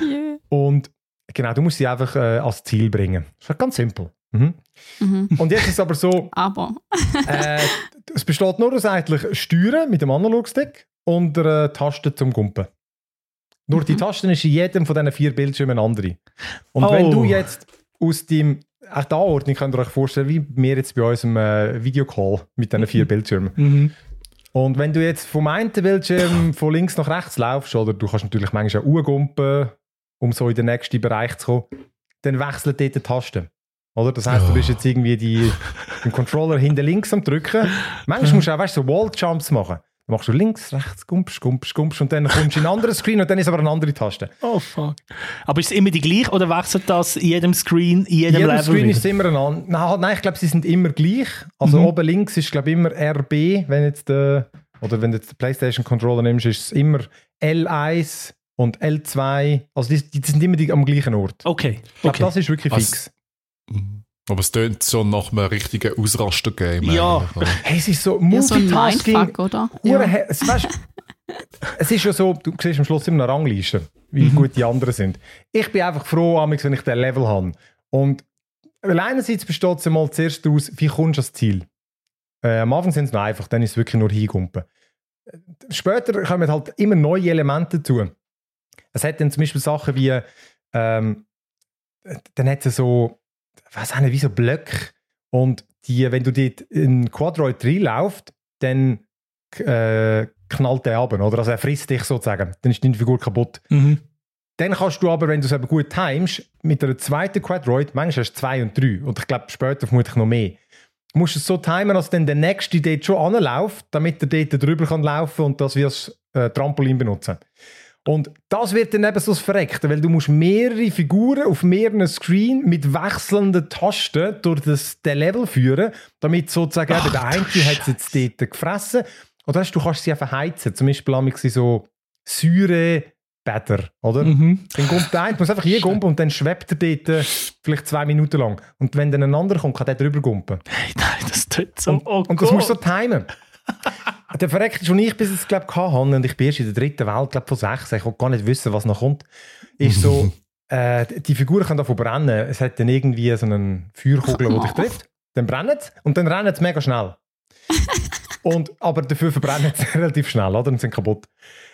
Yeah. Und genau, du musst sie einfach äh, als Ziel bringen. Das ist ganz simpel. Mhm. Mhm. Und jetzt ist es aber so, Aber. äh, es besteht nur aus eigentlich Steuern mit dem Analogstick und einer Taste zum Gumpen. Nur die Mhm. Tasten ist in jedem von diesen vier Bildschirmen eine andere. Und Oh. wenn du jetzt aus dem, auch die Anordnung könnt ihr euch vorstellen, wie wir jetzt bei unserem äh, Videocall mit diesen vier Bildschirmen. Mhm. Und wenn du jetzt vom einen Bildschirm von links nach rechts laufst, oder du kannst natürlich manchmal auch gumpen, um so in den nächsten Bereich zu kommen, dann wechselt dort die Taste. Oder? Das heisst, du bist jetzt irgendwie die, den Controller hinten links am drücken. Manchmal musst du auch weißt, so Walljumps machen. Dann machst du links, rechts, gumpst, gumpst, gumpst und dann kommst du in einen anderen Screen und dann ist aber eine andere Taste. Oh fuck. Aber ist es immer die gleiche oder wechselt das in jedem Screen, in jedem Jeder Level? Screen wieder? ist immer ein an- nein, nein, ich glaube, sie sind immer gleich. Also Mhm. oben links ist, glaube ich, immer RB, wenn jetzt der, oder wenn du jetzt den PlayStation Controller nimmst, ist es immer L1 und L2. Also die, die sind immer die, am gleichen Ort. Okay, Ich glaube, okay. das ist wirklich Also- fix. Aber es tönt so nach einem richtigen Ausraster-Game. Ja. Hey, es ist so Ja, so Multitasking. Oder? Hure Ja. es, weißt, es ist ja so, du siehst am Schluss immer eine Rangliste, wie gut die anderen sind. Ich bin einfach froh, wenn ich den Level habe. Und weil einerseits besteht es mal zuerst daraus, wie kommst du ans Ziel? Äh, am Anfang sind es noch einfach, dann ist es wirklich nur hingumpen. Später kommen halt immer neue Elemente dazu. Es hat dann zum Beispiel Sachen wie, ähm, dann hat es so, was nicht, wie so Blöcke. Und die, wenn du dort in Quadroid reinlaufst, dann äh, knallt der ab, oder? Also er frisst dich sozusagen. Dann ist deine Figur kaputt. Mhm. Dann kannst du aber, wenn du es eben gut timest, mit einer zweiten Quadroid, manchmal hast du zwei und drei. Und ich glaube, später vermutlich noch mehr. Du musst es so timen, dass dann der nächste dort schon anläuft, damit er dort drüber kann laufen und das wie als äh, Trampolin benutzen. Und das wird dann eben so das Verreckte, weil du musst mehrere Figuren auf mehreren Screen mit wechselnden Tasten durch das, den Level führen, damit sozusagen eben der eine hat es jetzt dort gefressen. Oder weißt, du kannst sie einfach heizen. Zum Beispiel haben sie so Säurebäder, oder? Mhm. Dann kommt der eine, muss einfach hier gumpen und dann schwebt er dort äh, vielleicht zwei Minuten lang. Und wenn dann ein anderer kommt, kann der drüber gumpen. Hey, nein, das tut so. Und, oh und das musst du so timen. Der Verreckte, den ich bis jetzt glaub, hatte, und ich bin erst in der dritten Welt glaub, von sechs, ich will gar nicht wissen, was noch kommt, ist so, äh, die Figuren können davon brennen. Es hat dann irgendwie so einen Feuerkugel, der dich trifft. Dann brennt es und dann rennt es mega schnell. und, aber dafür verbrennen sie relativ schnell, oder? Und sind kaputt.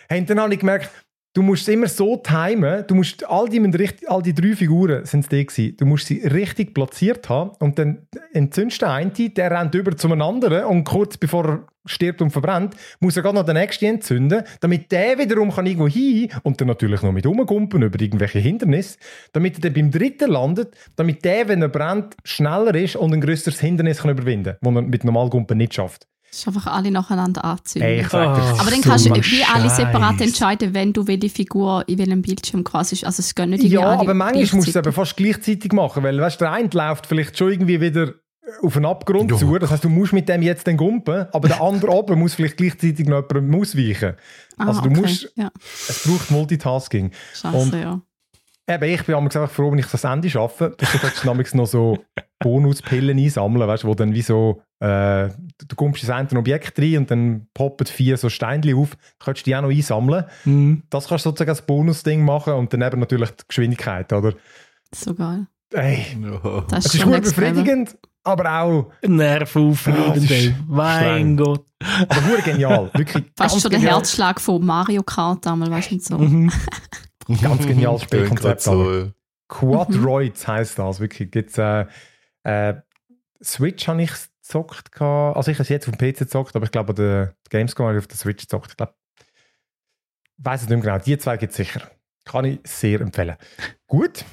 Hey, und dann habe ich gemerkt, du musst es immer so timen, du musst all die, all die drei Figuren sind die gewesen, du musst sie richtig platziert haben und dann entzündest du den einen, der rennt über zum anderen und kurz bevor er stirbt und verbrennt, muss er gerade noch den nächsten entzünden, damit der wiederum kann irgendwo hin und dann natürlich noch mit rumgumpen über irgendwelche Hindernisse, damit er dann beim dritten landet, damit der, wenn er brennt, schneller ist und ein größeres Hindernis kann überwinden kann, das er mit Normalgumpen nicht schafft. Das ist einfach alle nacheinander anzünden. Ey, Ah. aber dann kannst du wie alle separat entscheiden, wenn du welche Figur in welchem Bildschirm quasi ist. Also es gehen nicht Ja, aber manchmal musst du es eben fast gleichzeitig machen, weil weißt, der eine läuft vielleicht schon irgendwie wieder auf einen Abgrund Ja. zu. Das heißt, du musst mit dem jetzt den gumpen, aber der andere oben muss vielleicht gleichzeitig noch jemandem ausweichen. Ah, also du okay. musst- Ja, Es braucht Multitasking. scheiße, Und- ja. Eben, ich bin einfach froh, wenn ich das Ende schaffe. Du kannst nämlich noch so Bonuspillen einsammeln, weißt, wo dann wie so, äh, du kommst in ein Objekt rein und dann poppen vier so Steinchen auf, du kannst die auch noch einsammeln. Mhm. Das kannst du sozusagen als Bonusding machen und dann eben natürlich die Geschwindigkeit, oder? So geil. Ey, Ja. Das es ist ist schon gut next level. befriedigend, aber auch Nervaufreibend, Ah, das ist ey. Mein. Gott. aber hure genial. Wirklich Fast schon der Herzschlag von Mario Kart damals, weißt du, so. Mhm. Ganz geniales Spielkonzept. So, Quadroids heisst das, wirklich. Gibt's, äh, äh, Switch habe ich gezockt. Also ich habe es jetzt auf dem PC gezockt, aber ich glaube, der Gamescom habe ich auf der Switch gezockt. Ich glaube, weiß es nicht mehr genau. Die zwei gibt es sicher. Kann ich sehr empfehlen. Gut,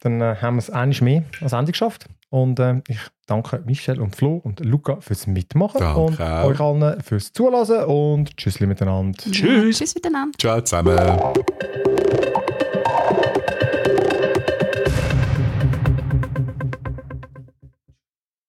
dann äh, haben wir es eigentlich mehr als Ende geschafft. Und äh, ich danke Michel und Flo und Luca fürs Mitmachen Danke und euch allen fürs Zulassen und Tschüssli miteinander. Tschüss. Tschüss miteinander. Ciao zusammen.